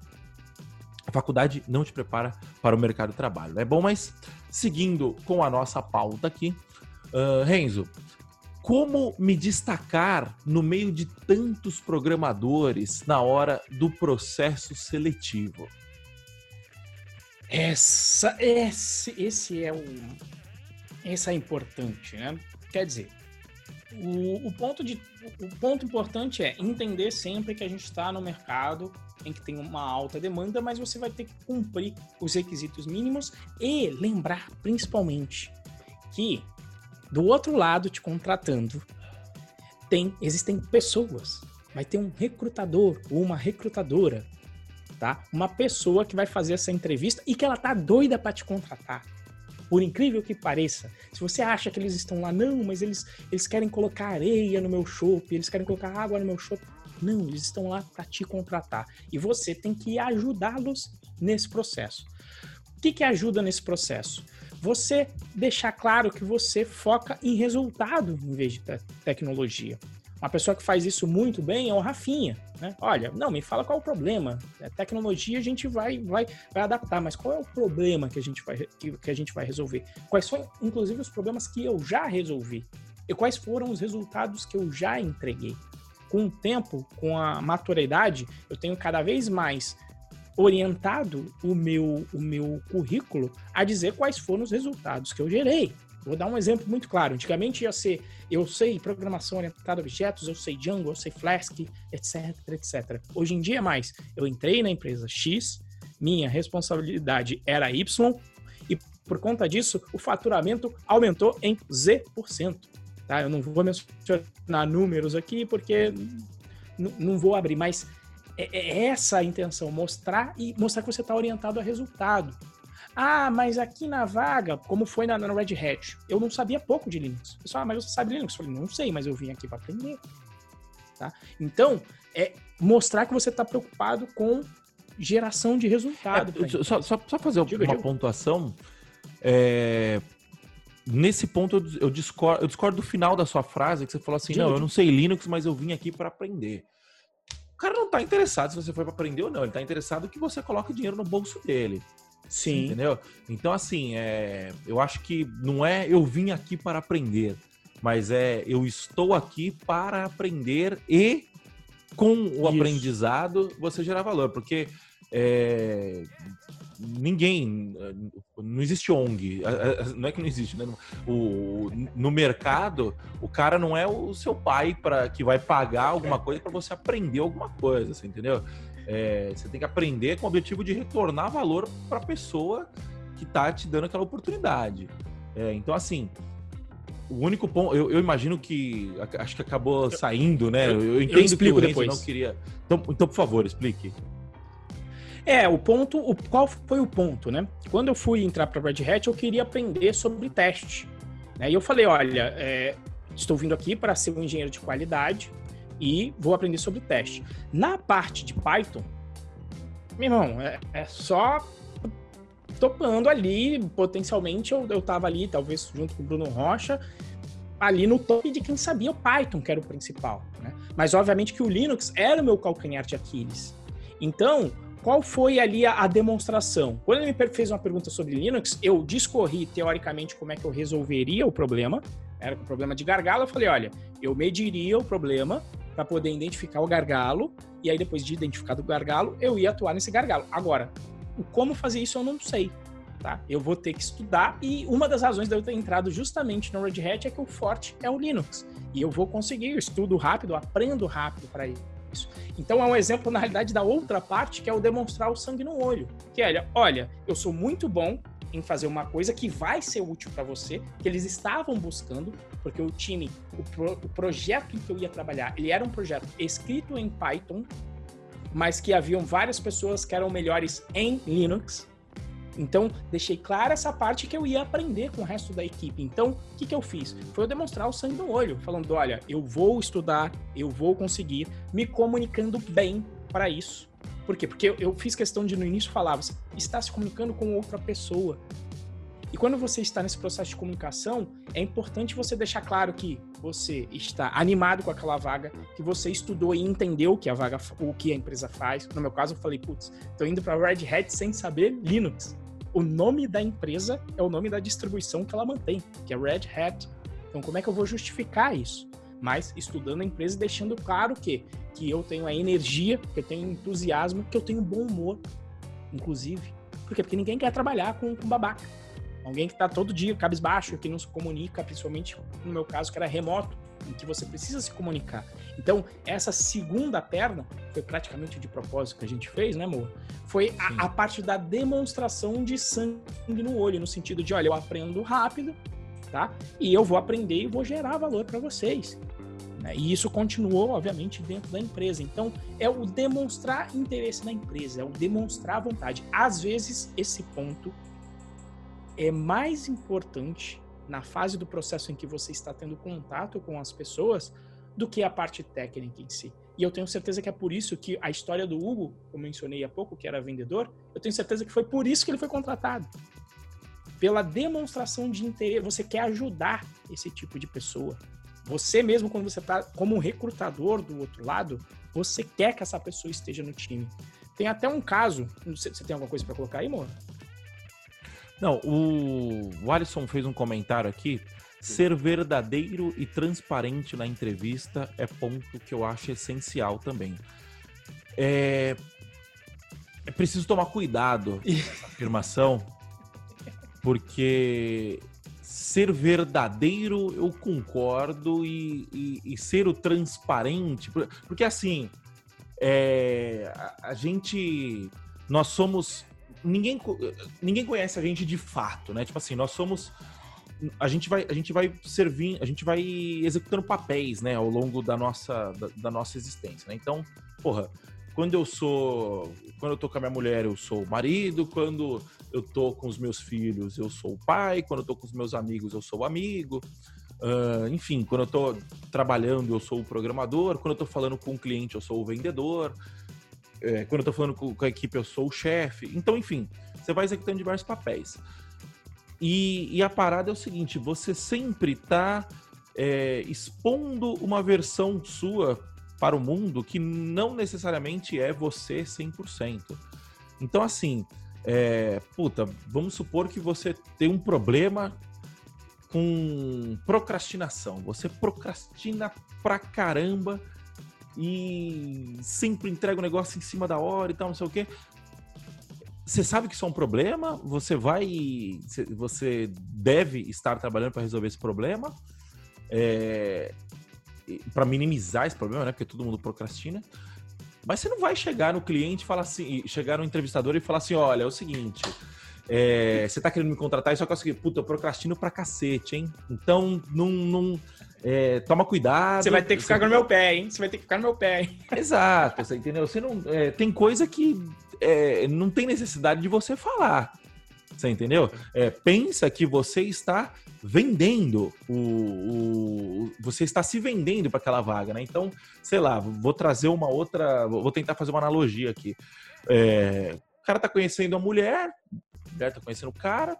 a faculdade não te prepara para o mercado de trabalho. É bom, mas seguindo com a nossa pauta aqui, uh, Renzo, como me destacar no meio de tantos programadores na hora do processo seletivo? Essa, esse, esse é o, esse é importante, né? Quer dizer, o, o, ponto de, o ponto importante é entender sempre que a gente está no mercado em que tem uma alta demanda, mas você vai ter que cumprir os requisitos mínimos e lembrar principalmente que do outro lado te contratando tem existem pessoas. Vai ter um recrutador ou uma recrutadora, tá? Uma pessoa que vai fazer essa entrevista e que ela tá doida para te contratar. Por incrível que pareça, se você acha que eles estão lá, não, mas eles, eles querem colocar areia no meu chopp, eles querem colocar água no meu chopp. Não, eles estão lá para te contratar. E você tem que ajudá-los nesse processo. O que, que ajuda nesse processo? Você deixar claro que você foca em resultado em vez de te tecnologia. Uma pessoa que faz isso muito bem é o Rafinha. Né? Olha, não, me fala qual é o problema. A tecnologia a gente vai, vai, vai adaptar, mas qual é o problema que a, gente vai, que, que a gente vai resolver? Quais são, inclusive, os problemas que eu já resolvi? E quais foram os resultados que eu já entreguei? Com o tempo, com a maturidade, eu tenho cada vez mais orientado o meu, o meu currículo a dizer quais foram os resultados que eu gerei. Vou dar um exemplo muito claro. Antigamente ia ser, eu sei programação orientada a objetos, eu sei Django, eu sei Flask, etc, etc. Hoje em dia é mais, eu entrei na empresa X, minha responsabilidade era Y, e por conta disso, o faturamento aumentou em Z%. Tá? Eu não vou mencionar números aqui porque não vou abrir, mas é, é essa a intenção, mostrar e mostrar que você está orientado a resultado. Ah, mas aqui na vaga, como foi na, na Red Hat, eu não sabia pouco de Linux. Pessoal, ah, mas você sabe Linux? Eu falei, não sei, mas eu vim aqui para aprender. Tá? Então, é mostrar que você está preocupado com geração de resultado. É, só, só, só, fazer diga, uma diga. pontuação. É, nesse ponto, eu, eu, discordo, eu discordo do final da sua frase, que você falou assim: não, eu não sei Linux, mas eu vim aqui para aprender. O cara não está interessado se você foi para aprender ou não, ele está interessado que você coloque dinheiro no bolso dele. Sim. Entendeu? Então, assim, é, eu acho que não é eu vim aqui para aprender, mas é eu estou aqui para aprender e com o Isso. aprendizado você gerar valor, porque é, ninguém não existe ONG não é que não existe né o, no mercado o cara não é o seu pai para que vai pagar alguma coisa para você aprender alguma coisa você entendeu é, você tem que aprender com o objetivo de retornar valor para a pessoa que está te dando aquela oportunidade. É, então, assim, o único ponto, eu, eu, imagino que acho que acabou saindo, né? Eu, eu entendo eu que o depois. não queria. Então, então, por favor, explique. É, o ponto, o, qual foi o ponto, né? Quando eu fui entrar para Red Hat, eu queria aprender sobre teste. Né? E eu falei, olha, é, estou vindo aqui para ser um engenheiro de qualidade, e vou aprender sobre teste. Na parte de Python, meu irmão, é, é só topando ali, potencialmente eu, eu tava ali, talvez junto com o Bruno Rocha, ali no top de quem sabia o Python, que era o principal, né? Mas obviamente que o Linux era o meu calcanhar de Aquiles. Então, qual foi ali a, a, demonstração? Quando ele me fez uma pergunta sobre Linux, eu discorri teoricamente como é que eu resolveria o problema. Era um problema de gargalo, eu falei, olha, eu mediria o problema para poder identificar o gargalo, e aí depois de identificar o gargalo, eu ia atuar nesse gargalo. Agora, como fazer isso eu não sei. Tá? Eu vou ter que estudar e uma das razões de eu ter entrado justamente no Red Hat é que o forte é o Linux. E eu vou conseguir, eu estudo rápido, aprendo rápido para isso. Então é um exemplo, na realidade, da outra parte, que é o demonstrar o sangue no olho. Que é, olha, eu sou muito bom em fazer uma coisa que vai ser útil para você, que eles estavam buscando, porque o time, o, pro, o projeto em que eu ia trabalhar, ele era um projeto escrito em Python, mas que haviam várias pessoas que eram melhores em Linux. Então, deixei clara essa parte que eu ia aprender com o resto da equipe. Então, o que, que eu fiz? Foi eu demonstrar o sangue no olho, falando: olha, eu vou estudar, eu vou conseguir, me comunicando bem para isso. Por quê? Porque eu, fiz questão de no início falar, você está se comunicando com outra pessoa. E quando você está nesse processo de comunicação, é importante você deixar claro que você está animado com aquela vaga, que você estudou e entendeu o que a vaga, o que a empresa faz. No meu caso, eu falei, putz, estou indo para Red Hat sem saber Linux. O nome da empresa é o nome da distribuição que ela mantém, que é Red Hat Então, como é que eu vou justificar isso? Mas estudando a empresa e deixando claro que, que eu tenho a energia, que eu tenho entusiasmo, que eu tenho bom humor, inclusive. Por quê? Porque ninguém quer trabalhar com, com babaca. Alguém que está todo dia cabisbaixo, que não se comunica, principalmente no meu caso, que era remoto, em que você precisa se comunicar. Então, essa segunda perna, foi praticamente de propósito que a gente fez, né, amor? Foi a, a, parte da demonstração de sangue no olho, no sentido de, olha, eu aprendo rápido, tá? E eu vou aprender e vou gerar valor para vocês. Né? E isso continuou, obviamente, dentro da empresa. Então, é o demonstrar interesse na empresa, é o demonstrar vontade. Às vezes, esse ponto é mais importante na fase do processo em que você está tendo contato com as pessoas do que a parte técnica em si. E eu tenho certeza que é por isso que a história do Hugo, como mencionei há pouco, que era vendedor, eu tenho certeza que foi por isso que ele foi contratado. Pela demonstração de interesse, você quer ajudar esse tipo de pessoa. Você mesmo, quando você está como um recrutador do outro lado, você quer que essa pessoa esteja no time. Tem até um caso, você tem alguma coisa para colocar aí, amor? Não, o, o Alisson fez um comentário aqui. Ser verdadeiro e transparente na entrevista é ponto que eu acho essencial também. É, é preciso tomar cuidado com essa [laughs] afirmação, porque ser verdadeiro eu concordo e, e, e ser o transparente, porque assim, é, a gente, nós somos ninguém, ninguém conhece a gente de fato, né? Tipo assim, nós somos a gente vai a gente vai servir, a gente vai executando papéis, né, ao longo da nossa da, da, nossa existência, né? Então, porra, quando eu sou quando eu tô com a minha mulher, eu sou o marido, quando eu tô com os meus filhos, eu sou o pai, quando eu tô com os meus amigos, eu sou o amigo. Uh, enfim, quando eu tô trabalhando, eu sou o programador, quando eu tô falando com o cliente, eu sou o vendedor. É, quando eu tô falando com, com a equipe, eu sou o chefe. Então, enfim, você vai executando diversos papéis. E, e a parada é o seguinte: você sempre está é, expondo uma versão sua para o mundo que não necessariamente é você 100%. Então, assim, é, puta, vamos supor que você tem um problema com procrastinação. Você procrastina pra caramba e sempre entrega o negócio em cima da hora e tal, não sei o quê. Você sabe que isso é um problema, você vai. Você deve estar trabalhando para resolver esse problema. É, para minimizar esse problema, né? Porque todo mundo procrastina. Mas você não vai chegar no cliente e falar assim, chegar no entrevistador e falar assim: olha, é o seguinte. É, você tá querendo me contratar, só que o seguinte, puta, eu procrastino pra cacete, hein? Então, não, não, é, toma cuidado. Você vai ter que ficar no meu pé, hein? Você vai ter que ficar no meu pé, hein? [laughs] Exato, você entendeu? Você não, é, tem coisa que é, não tem necessidade de você falar. Você entendeu? É, pensa que você está vendendo o, o, você está se vendendo para aquela vaga, né? Então, sei lá, vou trazer uma outra, vou tentar fazer uma analogia aqui. É, o cara tá conhecendo a mulher, a mulher tá conhecendo o cara,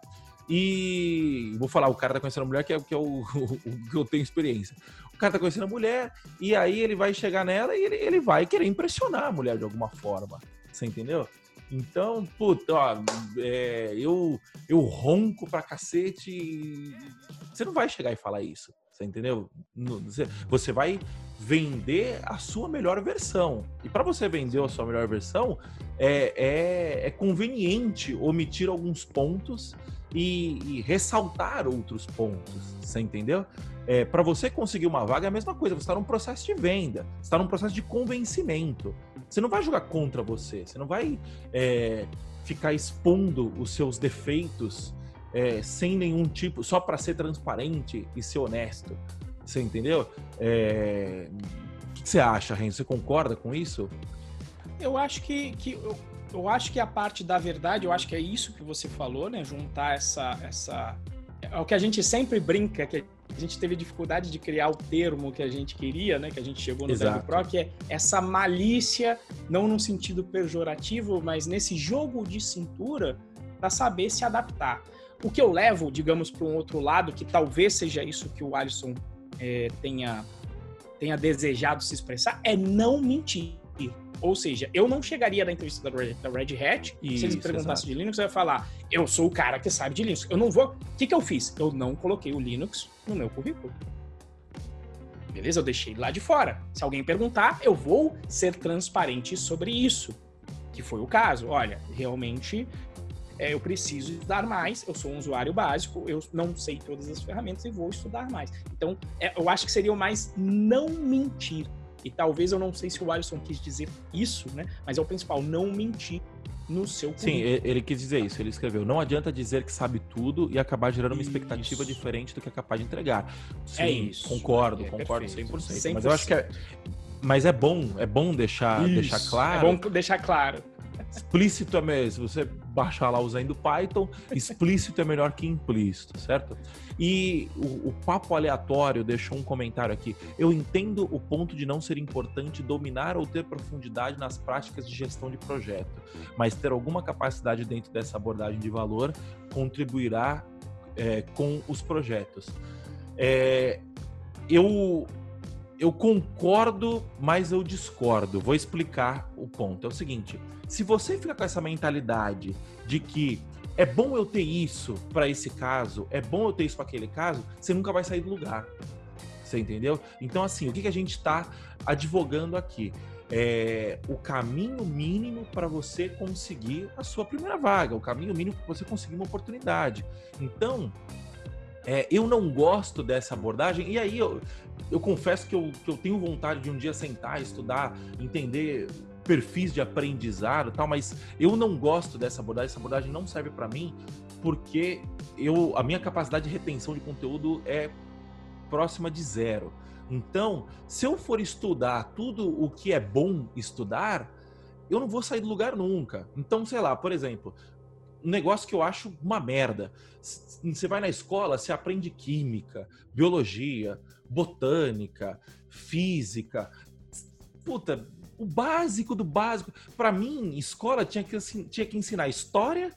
e vou falar, o cara tá conhecendo a mulher, que é, que é o, [laughs] o, que eu tenho experiência. O cara tá conhecendo a mulher, e aí ele vai chegar nela e ele, ele vai querer impressionar a mulher de alguma forma. Você entendeu? Então, puta, ó, é, eu, eu ronco pra cacete. Você não vai chegar e falar isso. Você entendeu? Você vai vender a sua melhor versão. E para você vender a sua melhor versão, é, é, é conveniente omitir alguns pontos e, e ressaltar outros pontos, você entendeu? É, para você conseguir uma vaga é a mesma coisa, você está num processo de venda, está num processo de convencimento. Você não vai jogar contra você, você não vai é, ficar expondo os seus defeitos é, sem nenhum tipo, só para ser transparente e ser honesto. Você entendeu? É... O que você acha, Renzo? Você concorda com isso? Eu acho que, que eu acho que a parte da verdade, eu acho que é isso que você falou, né? Juntar essa. essa é o que a gente sempre brinca, que a gente teve dificuldade de criar o termo que a gente queria, né? Que a gente chegou no Exato. Pro, que é essa malícia, não num sentido pejorativo, mas nesse jogo de cintura para saber se adaptar. O que eu levo, digamos, para um outro lado, que talvez seja isso que o Alisson é, tenha, tenha desejado se expressar, é não mentir. Ou seja, eu não chegaria na entrevista da Red, da Red Hat, Isso, se eles me perguntassem de Linux, eu ia falar, eu sou o cara que sabe de Linux. Eu não vou. O que, que eu fiz? Eu não coloquei o Linux no meu currículo. Beleza? Eu deixei lá de fora. Se alguém perguntar, eu vou ser transparente sobre isso. Que foi o caso. Olha, realmente é, eu preciso estudar mais, eu sou um usuário básico, eu não sei todas as ferramentas e vou estudar mais. Então, é, eu acho que seria o mais não mentir. E talvez eu não sei se o Alisson quis dizer isso, né? Mas é o principal, não mentir no seu currículo. Sim, ele quis dizer isso. Ele escreveu: não adianta dizer que sabe tudo e acabar gerando uma expectativa isso. diferente do que é capaz de entregar. Sim, é isso. concordo, é, concordo perfeito. 100%, 100%. Mas eu acho que é. Mas é bom, é bom deixar, deixar claro. É bom deixar claro Explícito é melhor. Se você baixar lá usando Python, explícito é melhor que implícito, certo? E o, o, papo aleatório deixou um comentário aqui. Eu entendo o ponto de não ser importante dominar ou ter profundidade nas práticas de gestão de projeto, mas ter alguma capacidade dentro dessa abordagem de valor contribuirá é, com os projetos. É, eu eu concordo, mas eu discordo. Vou explicar o ponto. É o seguinte: se você fica com essa mentalidade de que é bom eu ter isso para esse caso, é bom eu ter isso para aquele caso, você nunca vai sair do lugar. Você entendeu? Então, assim, o que, que a gente está advogando aqui? É o caminho mínimo para você conseguir a sua primeira vaga, o caminho mínimo para você conseguir uma oportunidade. Então, é, eu não gosto dessa abordagem, e aí eu, eu confesso que eu, que eu tenho vontade de um dia sentar, estudar, entender perfis de aprendizado tal, mas eu não gosto dessa abordagem, essa abordagem não serve para mim, porque eu, a minha capacidade de retenção de conteúdo é próxima de zero. Então, se eu for estudar tudo o que é bom estudar, eu não vou sair do lugar nunca. Então, sei lá, por exemplo, um negócio que eu acho uma merda. Você vai na escola, você aprende química, biologia, botânica, física. Puta, o básico do básico. Para mim, escola tinha que, tinha que ensinar história,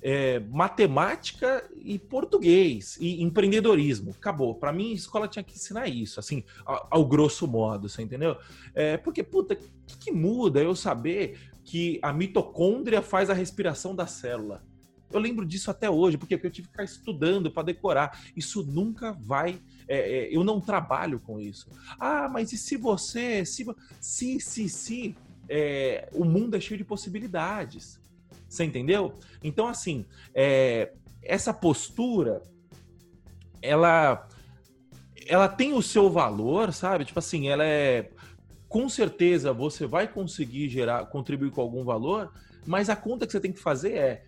é, matemática e português e empreendedorismo. Acabou. Para mim, escola tinha que ensinar isso, assim, ao, ao grosso modo, você entendeu? É, porque, puta, o que, que muda eu saber que a mitocôndria faz a respiração da célula? Eu lembro disso até hoje, porque eu tive que ficar estudando para decorar. Isso nunca vai. É, é, eu não trabalho com isso. Ah, mas e se você. Se, se, se, se é, o mundo é cheio de possibilidades. Você entendeu? Então, assim, é, essa postura, ela, ela tem o seu valor, sabe? Tipo assim, ela é. Com certeza você vai conseguir gerar, contribuir com algum valor, mas a conta que você tem que fazer é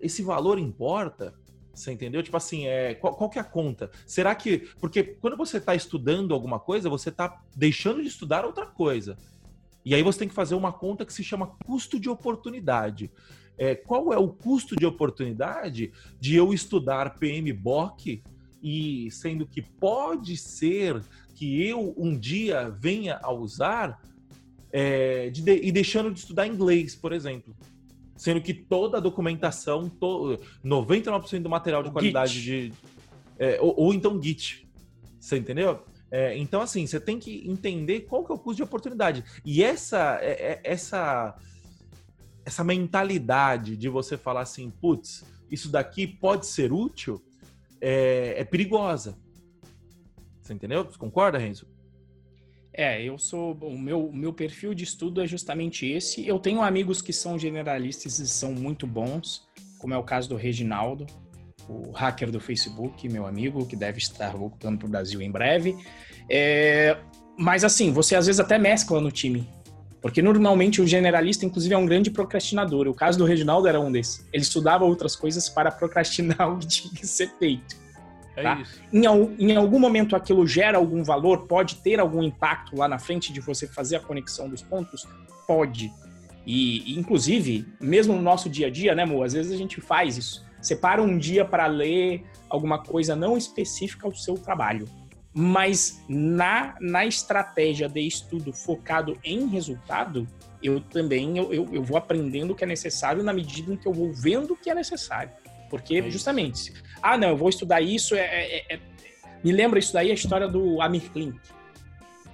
esse valor importa? Você entendeu? Tipo assim, é, qual, qual que é a conta? Será que. Porque quando você está estudando alguma coisa, você está deixando de estudar outra coisa. E aí você tem que fazer uma conta que se chama custo de oportunidade. É, qual é o custo de oportunidade de eu estudar PMBOK e sendo que pode ser que eu um dia venha a usar é, de, e deixando de estudar inglês, por exemplo sendo que toda a documentação, to, 99% do material de qualidade Git. de. É, ou, ou, então Git. Você entendeu? É, então, assim, você tem que entender qual que é o custo de oportunidade. E essa, é, é, essa, essa mentalidade de você falar assim, putz, isso daqui pode ser útil, é, é perigosa. Você entendeu? Você concorda, Renzo? É, eu sou. O meu, meu perfil de estudo é justamente esse. Eu tenho amigos que são generalistas e são muito bons, como é o caso do Reginaldo, o hacker do Facebook, meu amigo, que deve estar voltando para o Brasil em breve. É, mas assim, você às vezes até mescla no time. Porque normalmente o generalista, inclusive, é um grande procrastinador. O caso do Reginaldo era um desses. Ele estudava outras coisas para procrastinar [laughs] o que tinha que ser feito. É tá? isso. Em, em, algum momento aquilo gera algum valor, pode ter algum impacto lá na frente de você fazer a conexão dos pontos? Pode. E, inclusive, mesmo no nosso dia a dia, né, Mo? Às vezes a gente faz isso. Separa um dia para ler alguma coisa não específica ao seu trabalho. Mas na, na estratégia de estudo focado em resultado, eu também eu, eu, eu vou aprendendo o que é necessário na medida em que eu vou vendo o que é necessário. Porque, é justamente, ah, não, eu vou estudar isso. É, é, é, me lembra isso daí a história do Amir Klink.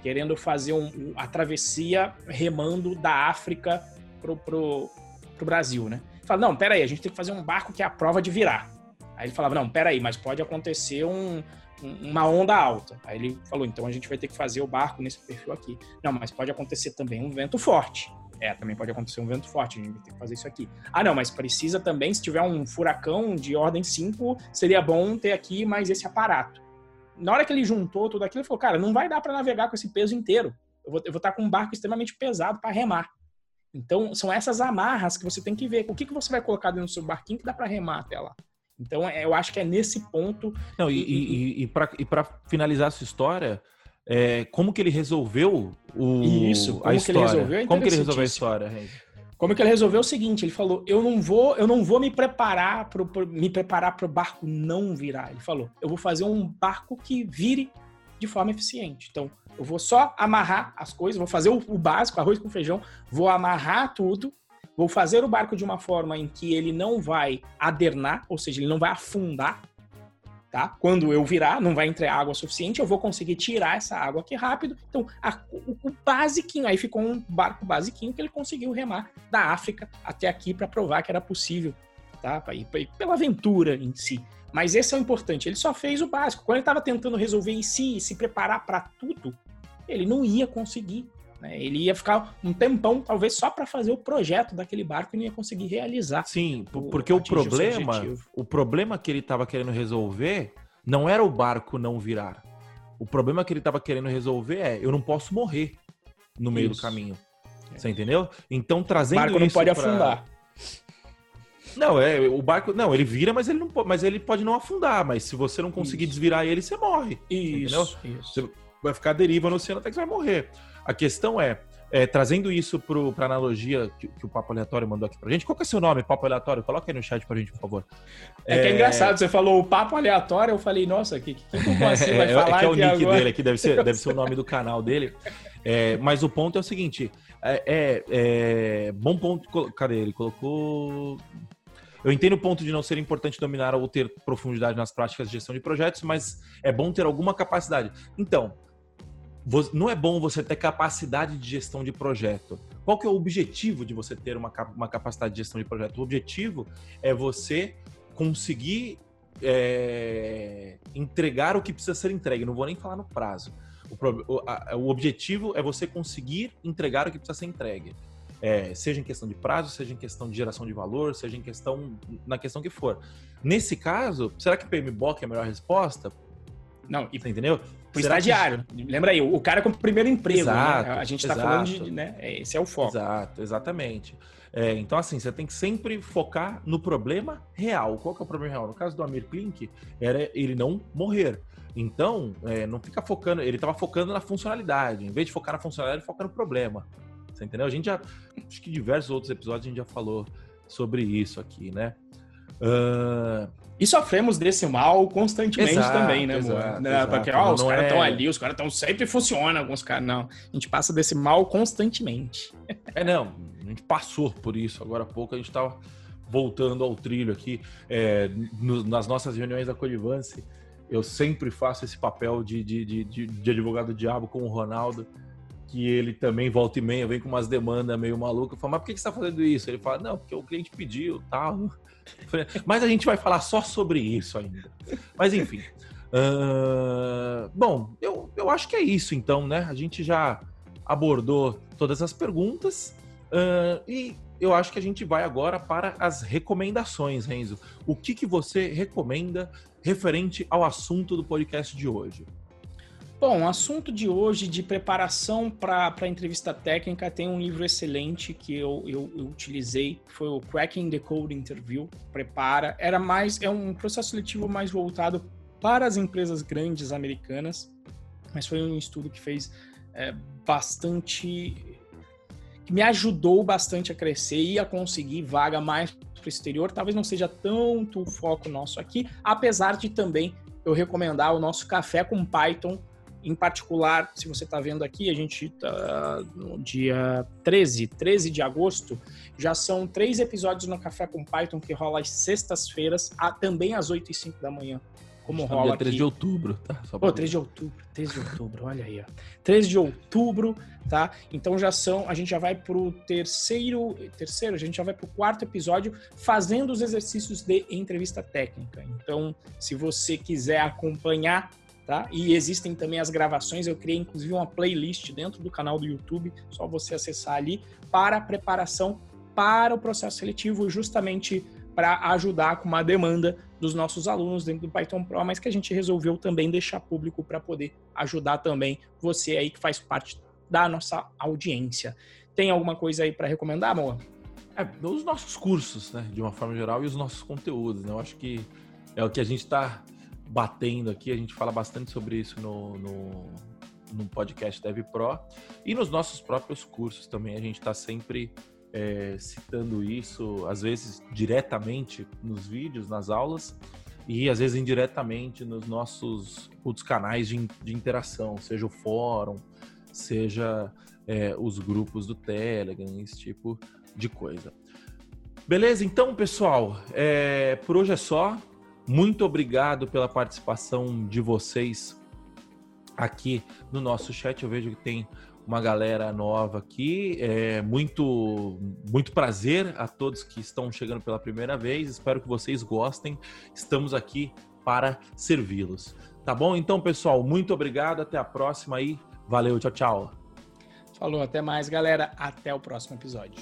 querendo fazer um, a travessia remando da África pro, pro, pro Brasil, né? Fala, não, peraí, a gente tem que fazer um barco que é a prova de virar. Aí ele falava, não, peraí, mas pode acontecer um, uma onda alta. Aí ele falou, então a gente vai ter que fazer o barco nesse perfil aqui. Não, mas pode acontecer também um vento forte. É, também pode acontecer um vento forte, a gente vai ter que fazer isso aqui. Ah, não, mas precisa também, se tiver um furacão de ordem 5, seria bom ter aqui mais esse aparato. Na hora que ele juntou tudo aquilo, ele falou, cara, não vai dar para navegar com esse peso inteiro. Eu vou, eu vou estar com um barco extremamente pesado para remar. Então, são essas amarras que você tem que ver. O que, que você vai colocar dentro do seu barquinho que dá para remar até lá? Então, é, eu acho que é nesse ponto. Não, e, e, e, e para finalizar essa história, é, como que ele resolveu o, Isso, como a história? Que ele resolveu é como que ele resolveu a história, Como que ele resolveu o seguinte? Ele falou: eu não vou, eu não vou me preparar para me preparar para o barco não virar. Ele falou: eu vou fazer um barco que vire de forma eficiente. Então, eu vou só amarrar as coisas, vou fazer o, o básico, arroz com feijão, vou amarrar tudo, vou fazer o barco de uma forma em que ele não vai adernar, ou seja, ele não vai afundar, tá? Quando eu virar, não vai entrar água suficiente, eu vou conseguir tirar essa água aqui rápido. Então, a, o, o, basiquinho, aí ficou um barco basiquinho que ele conseguiu remar da África até aqui para provar que era possível, tá? Pra ir, pela aventura em si. Mas esse é o importante, ele só fez o básico. Quando ele estava tentando resolver em si, se preparar para tudo, ele não ia conseguir. Né? Ele ia ficar um tempão, talvez, só para fazer o projeto daquele barco e não ia conseguir realizar. Sim, porque o, o problema, o, o problema que ele estava querendo resolver não era o barco não virar. O problema que ele estava querendo resolver é eu não posso morrer no meio isso. do caminho. É. Você entendeu? Então trazendo o barco não pode pra... afundar. Não, é, o barco, não, ele vira, mas ele não mas ele pode não afundar, mas se você não conseguir isso. desvirar ele, você morre. Isso, entendeu? Isso. Você vai ficar deriva no oceano até que você vai morrer. A questão é, é trazendo isso para a analogia que, que, o Papo Aleatório mandou aqui pra gente. Qual que é o seu nome, Papo Aleatório? Coloca aí no chat pra gente, por favor. É, é... que é engraçado, você falou o Papo Aleatório, eu falei, nossa, que, que, que o Moacir vai [laughs] é, falar é que é o nick agora? dele aqui, deve ser, [laughs] deve ser o nome do canal dele. É, mas o ponto é o seguinte, é, é, é bom ponto, cadê ele? Colocou... Eu entendo o ponto de não ser importante dominar ou ter profundidade nas práticas de gestão de projetos, mas é bom ter alguma capacidade. Então, não é bom você ter capacidade de gestão de projeto. Qual que é o objetivo de você ter uma, uma capacidade de gestão de projeto? O objetivo é você conseguir é, entregar o que precisa ser entregue. Não vou nem falar no prazo. O, o, a, o objetivo é você conseguir entregar o que precisa ser entregue. É, seja em questão de prazo, seja em questão de geração de valor, seja em questão na questão que for. Nesse caso, será que PMBOK é a melhor resposta? Não, e, Você entendeu? Pro estagiário. Que... Lembra aí, o cara com o primeiro emprego. Né? Exato, né? A gente está falando de. Né? Esse é o foco. Exato, exatamente. É, então, assim, você tem que sempre focar no problema real. Qual que é o problema real? No caso do Amir Klink, era ele não morrer. Então, é, não fica focando, ele estava focando na funcionalidade. Em vez de focar na funcionalidade, ele foca no problema. Você entendeu? A gente já, acho que diversos outros episódios a gente já falou sobre isso aqui, né? Uh, e sofremos desse mal constantemente exato, também, né, exato, né? Exato. Porque, ó, os caras estão é... ali, os caras estão sempre funcionam, alguns caras. Não, a gente passa desse mal constantemente. [laughs] É, não, a gente passou por isso. Agora há pouco a gente estava voltando ao trilho aqui. É, no, nas nossas reuniões da Codivance, eu sempre faço esse papel de, de, de, de advogado diabo com o Ronaldo que ele também volta e meia, vem com umas demandas meio malucas. Eu falo, mas por que você está fazendo isso? Ele fala, não, porque o cliente pediu, tal. [laughs] Mas a gente vai falar só sobre isso ainda. Mas enfim. Uh, bom, eu, eu acho que é isso então, né? A gente já abordou todas as perguntas uh, e eu acho que a gente vai agora para as recomendações, Renzo. O que, que você recomenda referente ao assunto do podcast de hoje? Bom, o assunto de hoje de preparação para a entrevista técnica tem um livro excelente que eu, eu, eu, utilizei, foi o Cracking the Code Interview. Prepara, era mais é um processo seletivo mais voltado para as empresas grandes americanas, mas foi um estudo que fez é, bastante, que me ajudou bastante a crescer e a conseguir vaga mais para o exterior. Talvez não seja tanto o foco nosso aqui, apesar de também eu recomendar o nosso café com Python em particular, se você está vendo aqui, a gente está no dia 13, 13 de agosto, já são três episódios no Café com Python que rola às sextas-feiras, também às 8 e 5 da manhã. como rola dia 3 aqui. de outubro, tá? Só Pô, 3 de outubro, 3 de outubro, olha aí, ó. 3 de outubro, tá? Então já são, a gente já vai pro terceiro, terceiro, a gente já vai pro quarto episódio fazendo os exercícios de entrevista técnica. Então, se você quiser acompanhar, tá? E existem também as gravações, eu criei inclusive uma playlist dentro do canal do YouTube, só você acessar ali para a preparação para o processo seletivo, justamente para ajudar com uma demanda dos nossos alunos dentro do Python Pro, mas que a gente resolveu também deixar público para poder ajudar também você aí que faz parte da nossa audiência. Tem alguma coisa aí para recomendar, amor? É, os nossos cursos, né, de uma forma geral, e os nossos conteúdos, né? Eu acho que é o que a gente está batendo aqui, a gente fala bastante sobre isso no, no, no podcast Dev Pro e nos nossos próprios cursos também, a gente está sempre é, citando isso, às vezes diretamente nos vídeos, nas aulas, e às vezes indiretamente nos nossos outros canais de, de interação, seja o fórum, seja é, os grupos do Telegram, esse tipo de coisa. Beleza? Então, pessoal, é, por hoje é só. Muito obrigado pela participação de vocês aqui no nosso chat. Eu vejo que tem uma galera nova aqui. É muito, muito prazer a todos que estão chegando pela primeira vez. Espero que vocês gostem. Estamos aqui para servi-los. Tá bom? Então, pessoal, muito obrigado. Até a próxima aí. Valeu, tchau, tchau. Falou, até mais, galera. Até o próximo episódio.